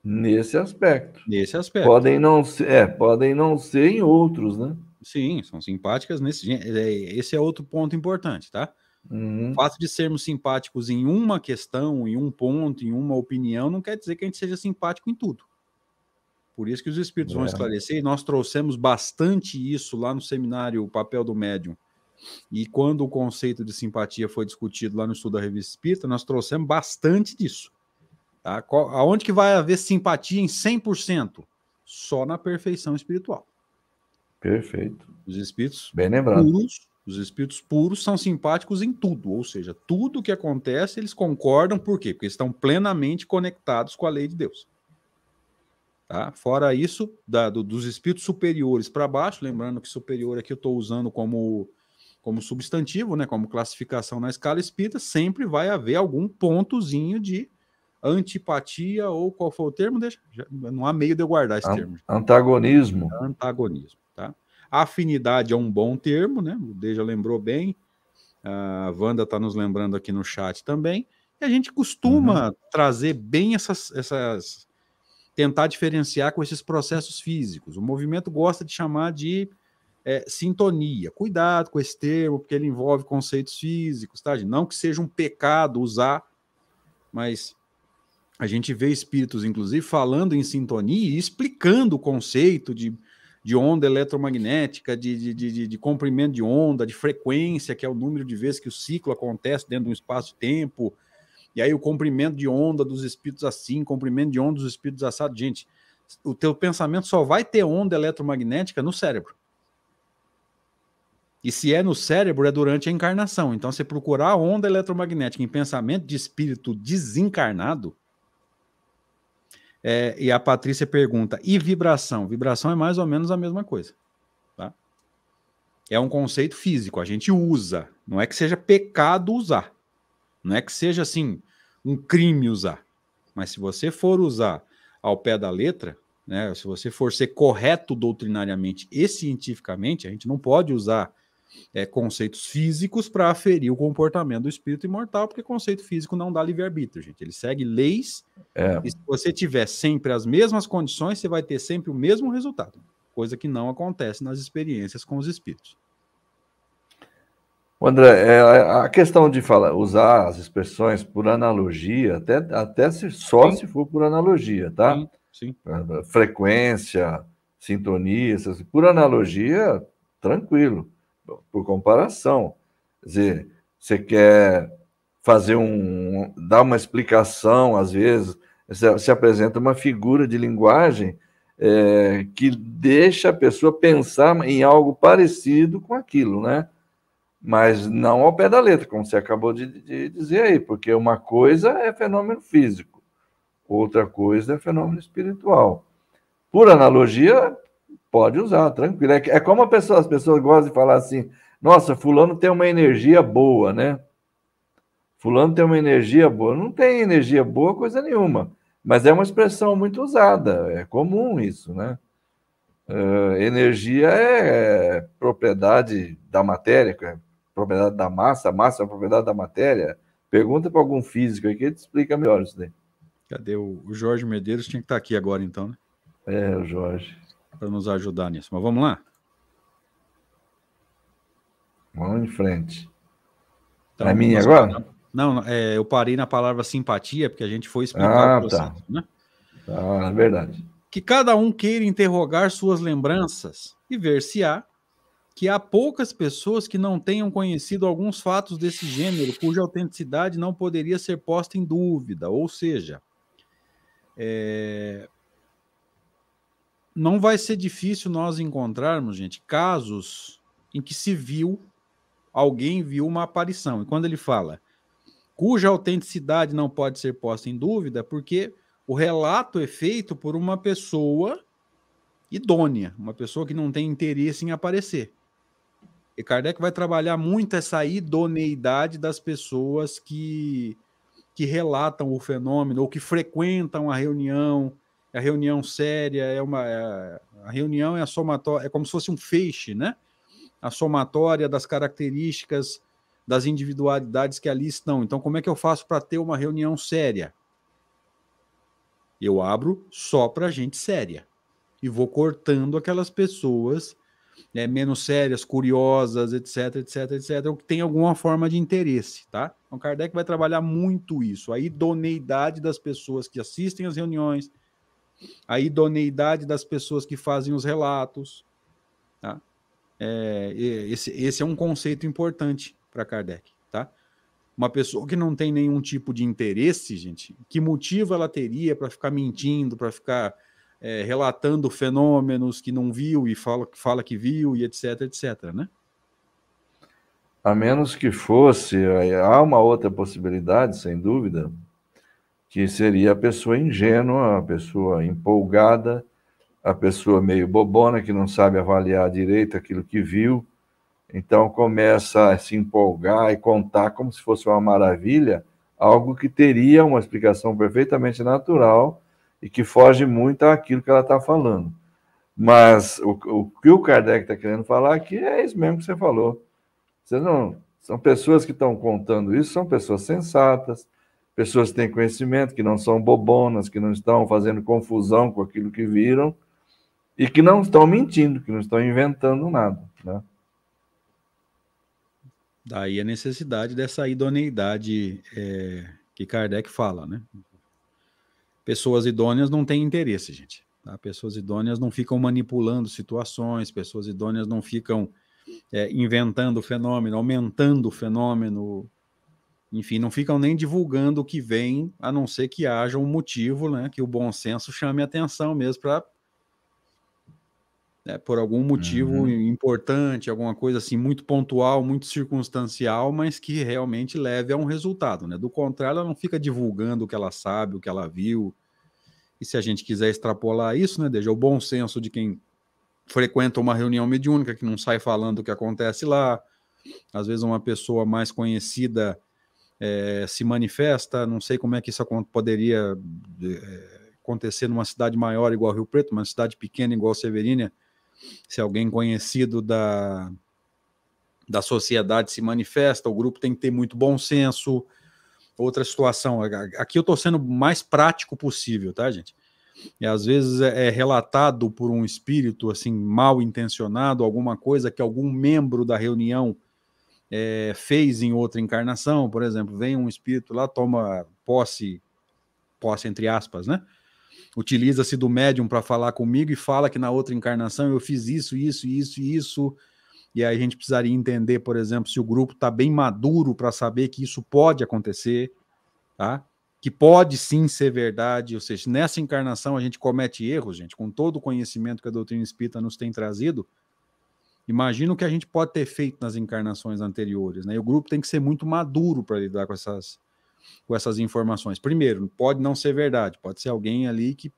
Nesse aspecto. Nesse aspecto. Podem não ser, é, podem não ser em outros, né? Sim, são simpáticas nesse. É, esse é outro ponto importante, tá? Uhum. O fato de sermos simpáticos em uma questão, em um ponto, em uma opinião, não quer dizer que a gente seja simpático em tudo. Por isso que os espíritos é. vão esclarecer, e nós trouxemos bastante isso lá no seminário O Papel do Médium. E quando o conceito de simpatia foi discutido lá no estudo da revista Espírita, nós trouxemos bastante disso. Tá? Aonde que vai haver simpatia em 100%? Só na perfeição espiritual. Perfeito. Os espíritos Bem lembrado. puros os espíritos puros são simpáticos em tudo, ou seja, tudo que acontece eles concordam, por quê? Porque estão plenamente conectados com a lei de Deus. Tá? Fora isso, da, do, dos espíritos superiores para baixo, lembrando que superior aqui eu estou usando como, como substantivo, né, como classificação na escala espírita, sempre vai haver algum pontozinho de antipatia ou qual foi o termo? Deixa, já, não há meio de eu guardar esse termo. Antagonismo. Antagonismo. Afinidade é um bom termo, né? O Deja lembrou bem. A Wanda está nos lembrando aqui no chat também. E a gente costuma uhum. trazer bem essas, essas. tentar diferenciar com esses processos físicos. O movimento gosta de chamar de é, sintonia. Cuidado com esse termo, porque ele envolve conceitos físicos, tá? Não que seja um pecado usar, mas a gente vê espíritos, inclusive, falando em sintonia e explicando o conceito de de onda eletromagnética, de, de, de, de, comprimento de onda, de frequência, que é o número de vezes que o ciclo acontece dentro de um espaço-tempo, e aí o comprimento de onda dos espíritos assim, comprimento de onda dos espíritos assados. Gente, o teu pensamento só vai ter onda eletromagnética no cérebro. E se é no cérebro, é durante a encarnação. Então, se procurar onda eletromagnética em pensamento de espírito desencarnado, é, e a Patrícia pergunta: e vibração? Vibração é mais ou menos a mesma coisa. Tá? É um conceito físico, a gente usa. Não é que seja pecado usar. Não é que seja assim um crime usar. Mas se você for usar ao pé da letra, né, se você for ser correto doutrinariamente e cientificamente, a gente não pode usar é, conceitos físicos para aferir o comportamento do espírito imortal, porque conceito físico não dá livre-arbítrio, gente. Ele segue leis, é. e se você tiver sempre as mesmas condições, você vai ter sempre o mesmo resultado, coisa que não acontece nas experiências com os espíritos. André, é, a questão de falar, usar as expressões por analogia, até, até se, só sim. se for por analogia, tá? Sim, sim. Frequência, sintonia, por analogia, tranquilo por comparação. Quer dizer, você quer fazer um. dar uma explicação, às vezes, se, se apresenta uma figura de linguagem é, que deixa a pessoa pensar em algo parecido com aquilo, né? Mas não ao pé da letra, como você acabou de, de dizer aí, porque uma coisa é fenômeno físico, outra coisa é fenômeno espiritual. Por analogia, pode usar, tranquilo. É, é como pessoa, as pessoas gostam de falar assim: nossa, Fulano tem uma energia boa, né? Fulano tem uma energia boa. Não tem energia boa, coisa nenhuma. Mas é uma expressão muito usada, é comum isso, né? Uh, energia é, é, propriedade da matéria, é propriedade da massa, massa é propriedade da matéria. Pergunta para algum físico aí que ele te explica melhor isso daí. Cadê o, o Jorge Medeiros? Tinha que estar aqui agora, então, né? É, o Jorge. Para nos ajudar nisso. Mas vamos lá? Vamos em frente. Então, é minha agora? Não, é, eu parei na palavra simpatia, porque a gente foi explicar ah, o processo, tá. né? Ah, é verdade. Que cada um queira interrogar suas lembranças e ver se há que há poucas pessoas que não tenham conhecido alguns fatos desse gênero cuja autenticidade não poderia ser posta em dúvida. Ou seja, é... não vai ser difícil nós encontrarmos, gente, casos em que se viu, alguém viu uma aparição. E quando ele fala cuja autenticidade não pode ser posta em dúvida, porque o relato é feito por uma pessoa idônea, uma pessoa que não tem interesse em aparecer. E Kardec vai trabalhar muito essa idoneidade das pessoas que, que relatam o fenômeno ou que frequentam a reunião. A reunião séria é uma. É, a reunião é a somatória, é como se fosse um feixe, né? A somatória das características das individualidades que ali estão. Então, como é que eu faço para ter uma reunião séria? Eu abro só para gente séria e vou cortando aquelas pessoas né, menos sérias, curiosas, etc, etc, etc, ou que tem alguma forma de interesse, tá? Então, Kardec vai trabalhar muito isso, a idoneidade das pessoas que assistem às reuniões, a idoneidade das pessoas que fazem os relatos, tá? É, esse, esse é um conceito importante para Kardec, tá? Uma pessoa que não tem nenhum tipo de interesse, gente, que motivo ela teria para ficar mentindo, para ficar é, relatando fenômenos que não viu e fala, fala que viu e etc, etc, né? A menos que fosse, há uma outra possibilidade, sem dúvida, que seria a pessoa ingênua, a pessoa empolgada, a pessoa meio bobona que não sabe avaliar direito aquilo que viu então começa a se empolgar e contar como se fosse uma maravilha, algo que teria uma explicação perfeitamente natural e que foge muito àquilo que ela está falando. Mas o, o, que o Kardec está querendo falar aqui é isso mesmo que você falou. Você não, são pessoas que estão contando isso, são pessoas sensatas, pessoas que têm conhecimento, que não são bobonas, que não estão fazendo confusão com aquilo que viram e que não estão mentindo, que não estão inventando nada. Né? Daí a necessidade dessa idoneidade é, que Kardec fala, né? Pessoas idôneas não têm interesse, gente. Tá? Pessoas idôneas não ficam manipulando situações, pessoas idôneas não ficam é, inventando o fenômeno, aumentando o fenômeno, enfim, não ficam nem divulgando o que vem, a não ser que haja um motivo, né, que o bom senso chame atenção mesmo para né, por algum motivo uhum. importante, alguma coisa assim muito pontual, muito circunstancial, mas que realmente leve a um resultado. Né? Do contrário, ela não fica divulgando o que ela sabe, o que ela viu. E se a gente quiser extrapolar isso, né, desde o bom senso de quem frequenta uma reunião mediúnica, que não sai falando o que acontece lá, às vezes uma pessoa mais conhecida é, se manifesta, não sei como é que isso poderia é, acontecer numa cidade maior igual Rio Preto, uma cidade pequena igual Severínia, se alguém conhecido da, da sociedade se manifesta, o grupo tem que ter muito bom senso. Outra situação, aqui eu estou sendo o mais prático possível, tá, gente? E às vezes é, é relatado por um espírito assim mal intencionado, alguma coisa que algum membro da reunião é, fez em outra encarnação, por exemplo, vem um espírito lá, toma posse, posse entre aspas, né? utiliza-se do médium para falar comigo e fala que na outra encarnação eu fiz isso, isso, isso isso. E aí a gente precisaria entender, por exemplo, se o grupo está bem maduro para saber que isso pode acontecer, tá? que pode sim ser verdade, ou seja, nessa encarnação a gente comete erros, gente, com todo o conhecimento que a doutrina espírita nos tem trazido, imagina o que a gente pode ter feito nas encarnações anteriores, né? E o grupo tem que ser muito maduro para lidar com essas, com essas informações. Primeiro, pode não ser verdade, pode ser alguém ali que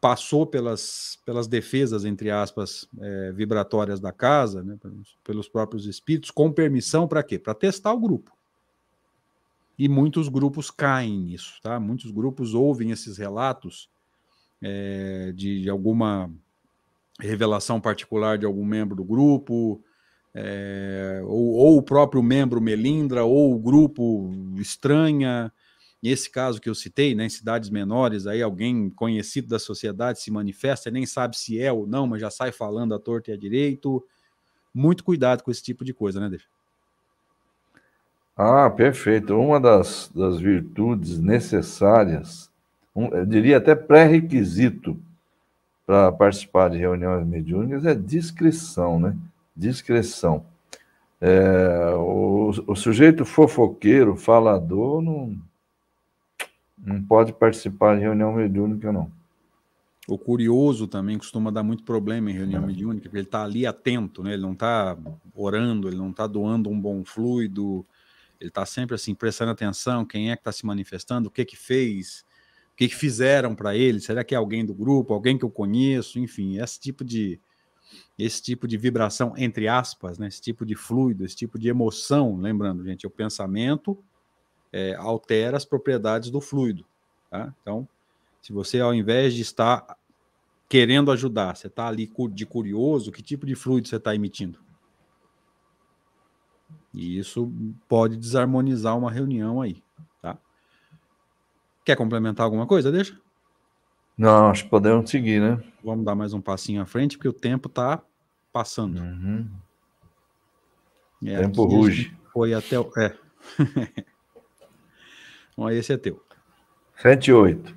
passou pelas, pelas defesas, entre aspas, é, vibratórias da casa, né, pelos próprios espíritos, com permissão para quê? Para testar o grupo. E muitos grupos caem nisso, tá? Muitos grupos ouvem esses relatos é, de, de, alguma revelação particular de algum membro do grupo, é, ou, ou, o próprio membro melindra, ou o grupo estranha. Nesse caso que eu citei, né, em cidades menores, aí alguém conhecido da sociedade se manifesta, nem sabe se é ou não, mas já sai falando a torta e a direito. Muito cuidado com esse tipo de coisa, né, Deixa? Ah, perfeito. Uma das, das virtudes necessárias, um, eu diria até pré-requisito para participar de reuniões mediúnicas é discrição, né? Discreção. É, o, o, sujeito fofoqueiro, falador, não, não pode participar de reunião mediúnica, não. O curioso também costuma dar muito problema em reunião é. mediúnica, porque ele está ali atento, né? ele não está orando, ele não está doando um bom fluido, ele está sempre assim, prestando atenção, quem é que está se manifestando, o que que fez, que que fizeram para ele, será que é alguém do grupo, alguém que eu conheço, enfim, esse tipo de esse tipo de vibração, entre aspas, né, esse tipo de fluido, esse tipo de emoção, lembrando, gente, o pensamento é, altera as propriedades do fluido. Tá? Então, se você, ao invés de estar querendo ajudar, você está ali de curioso, que tipo de fluido você está emitindo? E isso pode desarmonizar uma reunião aí? Quer complementar alguma coisa? Deixa. Não, acho que podemos seguir, né? Vamos dar mais um passinho à frente, porque o tempo está passando. Uhum. É, tempo ruge. Foi até o. É. Bom, esse é teu. 108.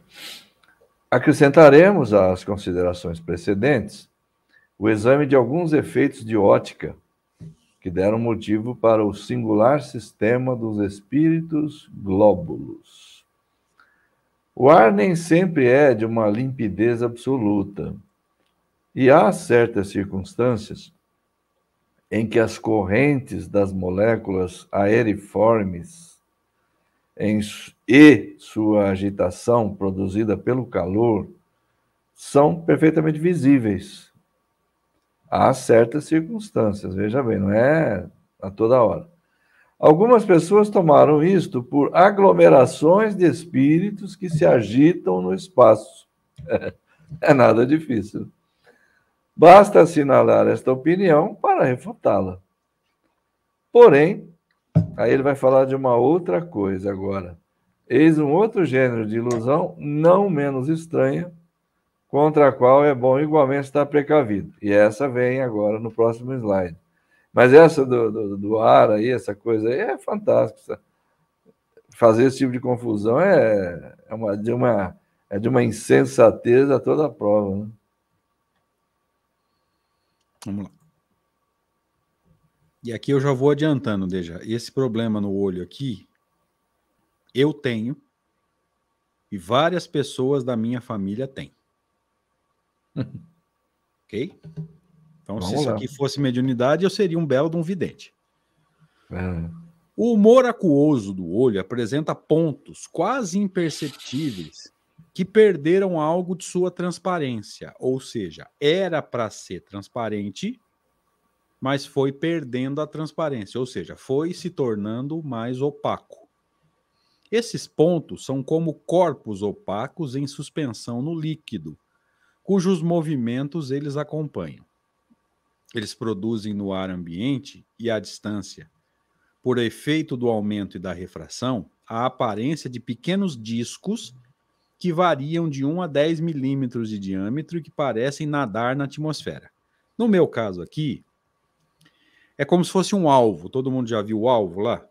Acrescentaremos às considerações precedentes o exame de alguns efeitos de ótica que deram motivo para o singular sistema dos espíritos glóbulos. O ar nem sempre é de uma limpidez absoluta, e há certas circunstâncias em que as correntes das moléculas aeriformes em, e sua agitação produzida pelo calor são perfeitamente visíveis há certas circunstâncias, veja bem, não é a toda hora. Algumas pessoas tomaram isto por aglomerações de espíritos que se agitam no espaço. É nada difícil. Basta assinalar esta opinião para refutá-la. Porém, aí ele vai falar de uma outra coisa agora. Eis um outro gênero de ilusão não menos estranha, contra a qual é bom igualmente estar precavido. E essa vem agora no próximo slide. Mas essa do, do, do ar aí, essa coisa aí é fantástica. Fazer esse tipo de confusão é, é, uma, de, uma, é de uma insensatez a toda a prova. Né? Vamos lá. E aqui eu já vou adiantando, Deja. Esse problema no olho aqui, eu tenho e várias pessoas da minha família têm. ok? Então, Vamos se isso aqui fosse mediunidade, eu seria um belo de um vidente. É. O humor acuoso do olho apresenta pontos quase imperceptíveis que perderam algo de sua transparência, ou seja, era para ser transparente, mas foi perdendo a transparência, ou seja, foi se tornando mais opaco. Esses pontos são como corpos opacos em suspensão no líquido, cujos movimentos eles acompanham. Eles produzem no ar ambiente e à distância, por efeito do aumento e da refração, a aparência de pequenos discos que variam de 1 a 10 milímetros de diâmetro e que parecem nadar na atmosfera. No meu caso aqui, é como se fosse um alvo. Todo mundo já viu o alvo lá?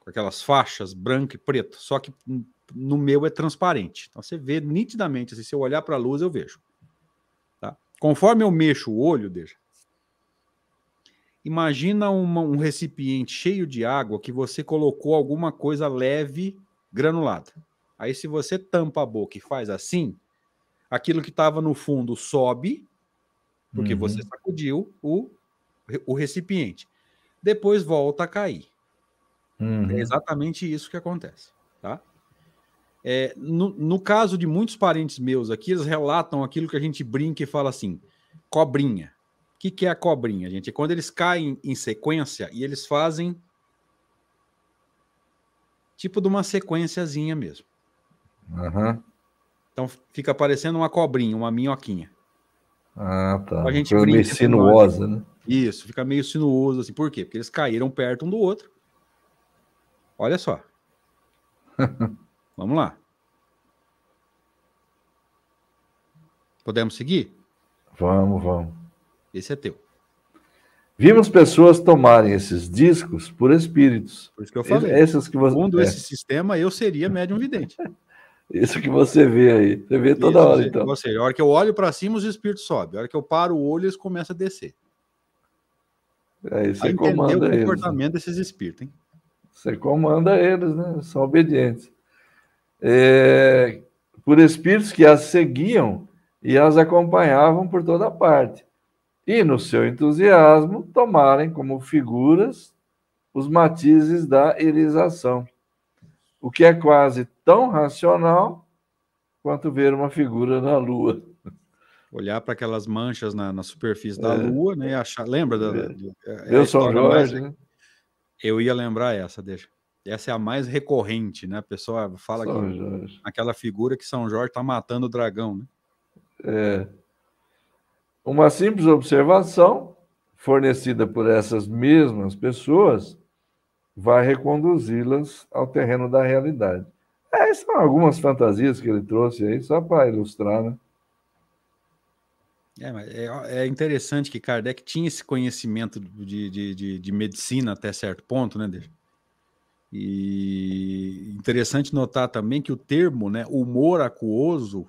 Com aquelas faixas branco e preto. Só que no meu é transparente. Então você vê nitidamente, assim, se eu olhar para a luz, eu vejo. Tá? Conforme eu mexo o olho, deixa. Imagina uma, um recipiente cheio de água que você colocou alguma coisa leve granulada. Aí, se você tampa a boca e faz assim, aquilo que estava no fundo sobe, porque uhum. você sacudiu o, o recipiente. Depois volta a cair. Uhum. É exatamente isso que acontece, tá? É, no, no, caso de muitos parentes meus aqui, eles relatam aquilo que a gente brinca e fala assim: cobrinha. O que, que é a cobrinha, gente? É quando eles caem em sequência e eles fazem tipo de uma sequenciazinha mesmo. Uhum. Então fica parecendo uma cobrinha, uma minhoquinha. Ah, tá. Então, a gente fica meio sinuosa, né? Isso, fica meio sinuoso assim. Por quê? Porque eles caíram perto um do outro. Olha só. Vamos lá. Podemos seguir? Vamos, vamos. Esse é teu. Vimos pessoas tomarem esses discos por espíritos. Por isso que eu falei. Esses que você... Segundo é. esse sistema, eu seria médium vidente. Isso que você vê aí. Você vê toda Isso, hora, então. Você, a hora que eu olho para cima, os espíritos sobem. A hora que eu paro o olho, eles começam a descer. É, isso aí comanda o comportamento eles. desses espíritos, hein? Você comanda eles, né? São obedientes. É, por espíritos que as seguiam e as acompanhavam por toda parte. E, no seu entusiasmo, tomarem como figuras os matizes da irização o que é quase tão racional quanto ver uma figura na Lua. Olhar para aquelas manchas na, na superfície da é. Lua, né? Achar, lembra da, é. do, é, Eu sou Jorge, mais... né? Eu ia lembrar essa, deixa. Essa é a mais recorrente, né? A pessoa fala São que Jorge. aquela figura que São Jorge está matando o dragão, né? É. Uma simples observação fornecida por essas mesmas pessoas vai reconduzi-las ao terreno da realidade. É, são algumas fantasias que ele trouxe aí, só para ilustrar, né? É, é, é, interessante que Kardec tinha esse conhecimento de, de, de, de medicina até certo ponto, né, Deixa? E interessante notar também que o termo, né, humor aquoso,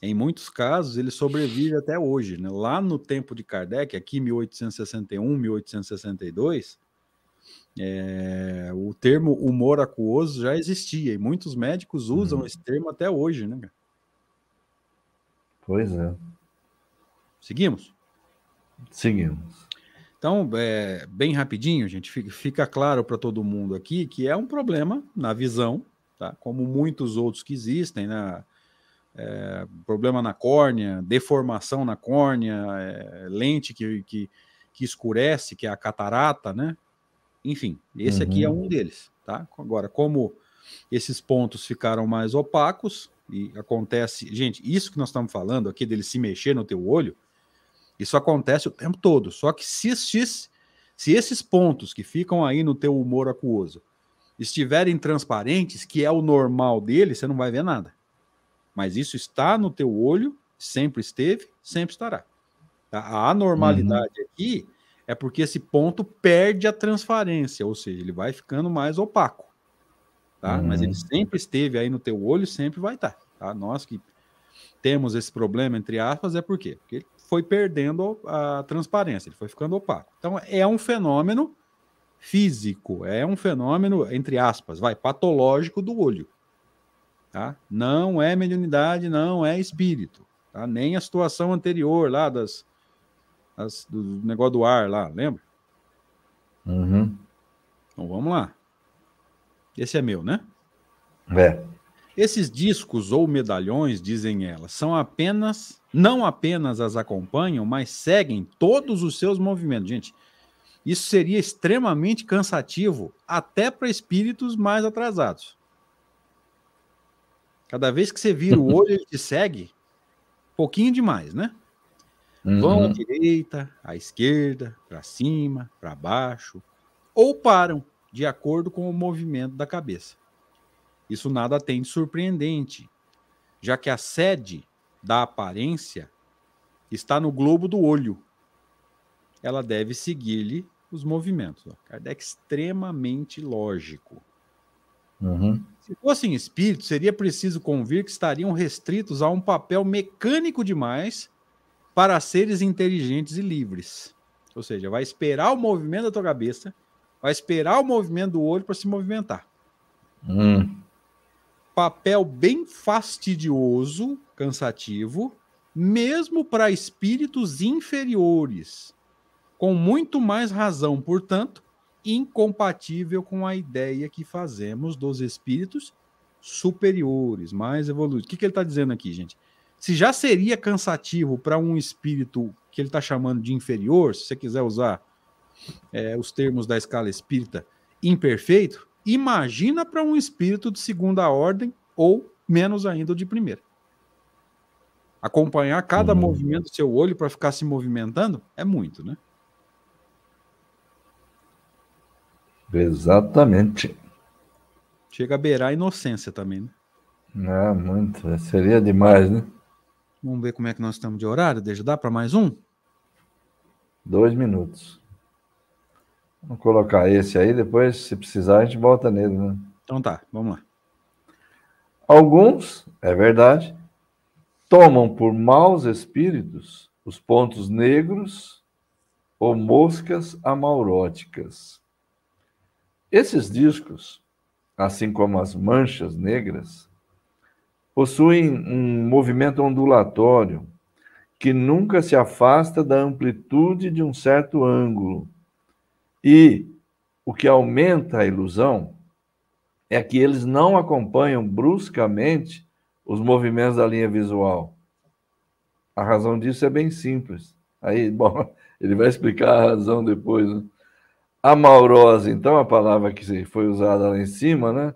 em muitos casos, ele sobrevive até hoje. Né? Lá no tempo de Kardec, aqui 1861, 1862, é, o termo humor aquoso já existia e muitos médicos usam uhum. esse termo até hoje, né? Pois é. Seguimos? Seguimos. Então, é, bem rapidinho, gente, fica, fica claro para todo mundo aqui que é um problema na visão, tá? Como muitos outros que existem, né? É, problema na córnea, deformação na córnea, é, lente que, que, que escurece, que é a catarata, né? Enfim, esse uhum. aqui é uhum. um deles, tá? Agora, como esses pontos ficaram mais opacos e acontece, gente, isso que nós estamos falando aqui dele se mexer no teu olho, isso acontece o tempo todo. Só que se, se, se esses pontos que ficam aí no teu humor aquoso estiverem transparentes, que é o normal dele, você não vai ver nada. Mas isso está no teu olho, sempre esteve, sempre estará. Tá? A anormalidade uhum. aqui é porque esse ponto perde a transparência, ou seja, ele vai ficando mais opaco. Tá? Uhum. Mas ele sempre esteve aí no teu olho, sempre vai estar. Tá? Nós que temos esse problema, entre aspas, é por quê? Porque ele foi perdendo a transparência, ele foi ficando opaco. Então, é um fenômeno físico, é um fenômeno, entre aspas, vai, patológico do olho. Tá? Não é mediunidade, não é espírito. Tá? Nem a situação anterior lá das as, do negócio do ar lá, lembra? Uhum. Então vamos lá. Esse é meu, né? É. Esses discos ou medalhões, dizem elas, são apenas, não apenas as acompanham, mas seguem todos os seus movimentos. Gente, isso seria extremamente cansativo até para espíritos mais atrasados. Cada vez que você vira o olho, ele te segue, pouquinho demais, né? Uhum. Vão à direita, à esquerda, para cima, para baixo, ou param, de acordo com o movimento da cabeça. Isso nada tem de surpreendente, já que a sede da aparência está no globo do olho. Ela deve seguir-lhe os movimentos. Kardec extremamente lógico. Uhum. Se fossem espíritos, seria preciso convir que estariam restritos a um papel mecânico demais para seres inteligentes e livres. Ou seja, vai esperar o movimento da tua cabeça, vai esperar o movimento do olho para se movimentar. Hum. papel bem fastidioso, cansativo, mesmo para espíritos inferiores, com muito mais razão, portanto, incompatível com a ideia que fazemos dos espíritos superiores, mais evoluídos. O que, que ele está dizendo aqui, gente? Se já seria cansativo para um espírito que ele está chamando de inferior, se você quiser usar é, os termos da escala espírita, imperfeito, imagina para um espírito de segunda ordem ou menos ainda de primeira. Acompanhar cada uhum. movimento do seu olho para ficar se movimentando é muito, né? Exatamente. Chega a beirar a inocência também, né? É, muito. Seria demais, né? Vamos ver como é que nós estamos de horário. Deixa dar para mais um? Dois minutos. Vamos colocar esse aí, depois, se precisar, a gente volta nele, né? Então tá, vamos lá. Alguns, é verdade, tomam por maus espíritos os pontos negros ou moscas amauróticas. Esses discos, assim como as manchas negras, possuem um movimento ondulatório que nunca se afasta da amplitude de um certo ângulo. E o que aumenta a ilusão é que eles não acompanham bruscamente os movimentos da linha visual. A razão disso é bem simples. Aí, bom, ele vai explicar a razão depois. Né? A maurose, então, a palavra que foi usada lá em cima, né?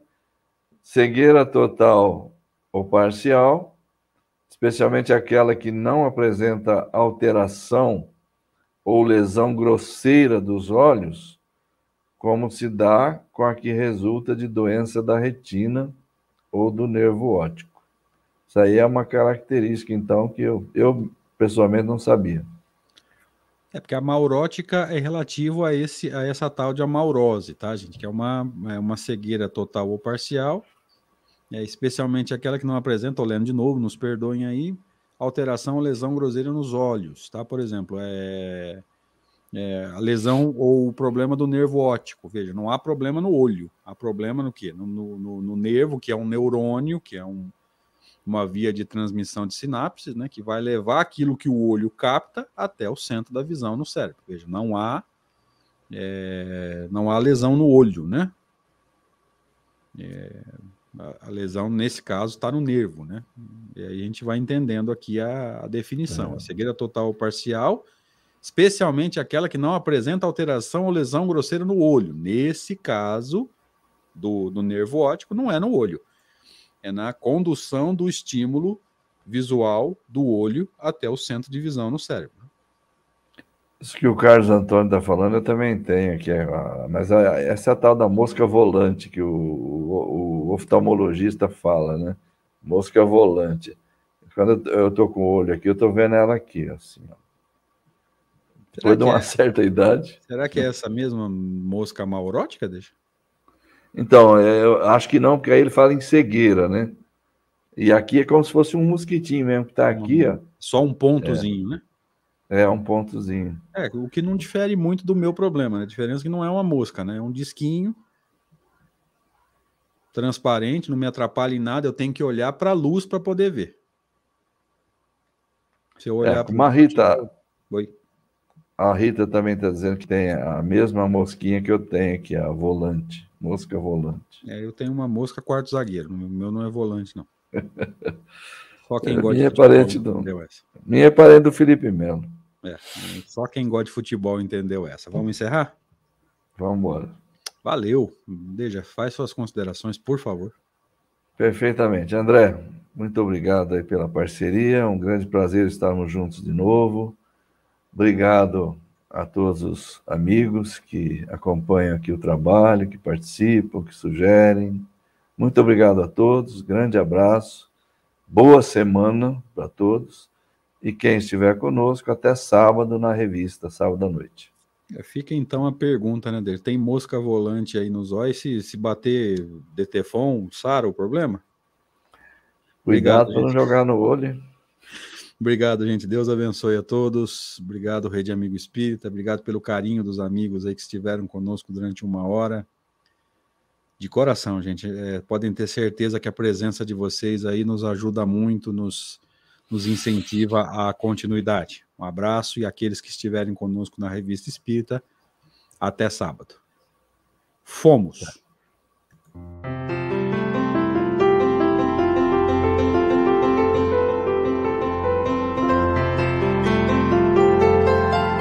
Cegueira total ou parcial, especialmente aquela que não apresenta alteração ou lesão grosseira dos olhos, como se dá com a que resulta de doença da retina ou do nervo óptico. Isso aí é uma característica, então, que eu, eu pessoalmente não sabia. É porque a maurótica é relativo a, esse, a essa tal de amaurose, tá, gente? Que é uma, é uma cegueira total ou parcial, é, especialmente aquela que não apresenta, olhando de novo, nos perdoem aí, alteração ou lesão grosseira nos olhos, tá? Por exemplo, é é, a lesão ou o problema do nervo óptico. Veja, não há problema no olho, há problema no quê? No, no, no nervo, que é um neurônio, que é um, uma via de transmissão de sinapses, né, que vai levar aquilo que o olho capta até o centro da visão no cérebro. Veja, não há é, não há lesão no olho, né? É, a, a, lesão, nesse caso, está no nervo, né? E aí a gente vai entendendo aqui a, a definição. É. A cegueira total ou parcial especialmente aquela que não apresenta alteração ou lesão grosseira no olho. Nesse caso do, do nervo óptico, não é no olho, é na condução do estímulo visual do olho até o centro de visão no cérebro. Isso que o Carlos Antônio está falando, eu também tenho aqui, mas essa é a tal da mosca volante que o, o, o oftalmologista fala, né? Mosca volante. Quando eu estou com o olho aqui, eu estou vendo ela aqui, assim, ó. Depois de uma é? certa idade. Será que é essa mesma mosca maurótica, deixa? Então, é, eu acho que não, porque aí ele fala em cegueira, né? E aqui é como se fosse um mosquitinho mesmo, que tá aqui, ó. Só um pontozinho, é. né? É, um pontozinho. É, o que não difere muito do meu problema, né? A diferença é que não é uma mosca, né? É um disquinho transparente, não me atrapalha em nada, eu tenho que olhar para a luz para poder ver. Se eu olhar é, para uma Rita, Oi. A Rita também está dizendo que tem a mesma mosquinha que eu tenho aqui, a volante, mosca volante. É, eu tenho uma mosca quarto zagueiro, o meu não é volante, não. Só quem é, gosta minha de futebol parente entendeu do, essa. Minha é parente do Felipe Melo. É, só quem gosta de futebol entendeu essa. Vamos encerrar? Vamos embora. Valeu. Deja, faz suas considerações, por favor. Perfeitamente. André, muito obrigado aí pela parceria. Um grande prazer estarmos juntos de novo. Obrigado a todos os amigos que acompanham aqui o trabalho, que participam, que sugerem. Muito obrigado a todos, grande abraço, boa semana para todos. E quem estiver conosco, até sábado na revista, sábado à noite. Fica então a pergunta, né, dele? Tem mosca volante aí nos olhos, se, se bater DTFON, sara o problema? Cuidado para não jogar no olho. Obrigado, gente. Deus abençoe a todos. Obrigado, Rede Amigo Espírita. Obrigado pelo carinho dos amigos aí que estiveram conosco durante uma hora De coração, gente. É, podem ter certeza que a presença de vocês aí nos ajuda muito, nos, nos incentiva à continuidade. Um abraço e aqueles que estiverem conosco na Revista Espírita, até sábado. Fomos.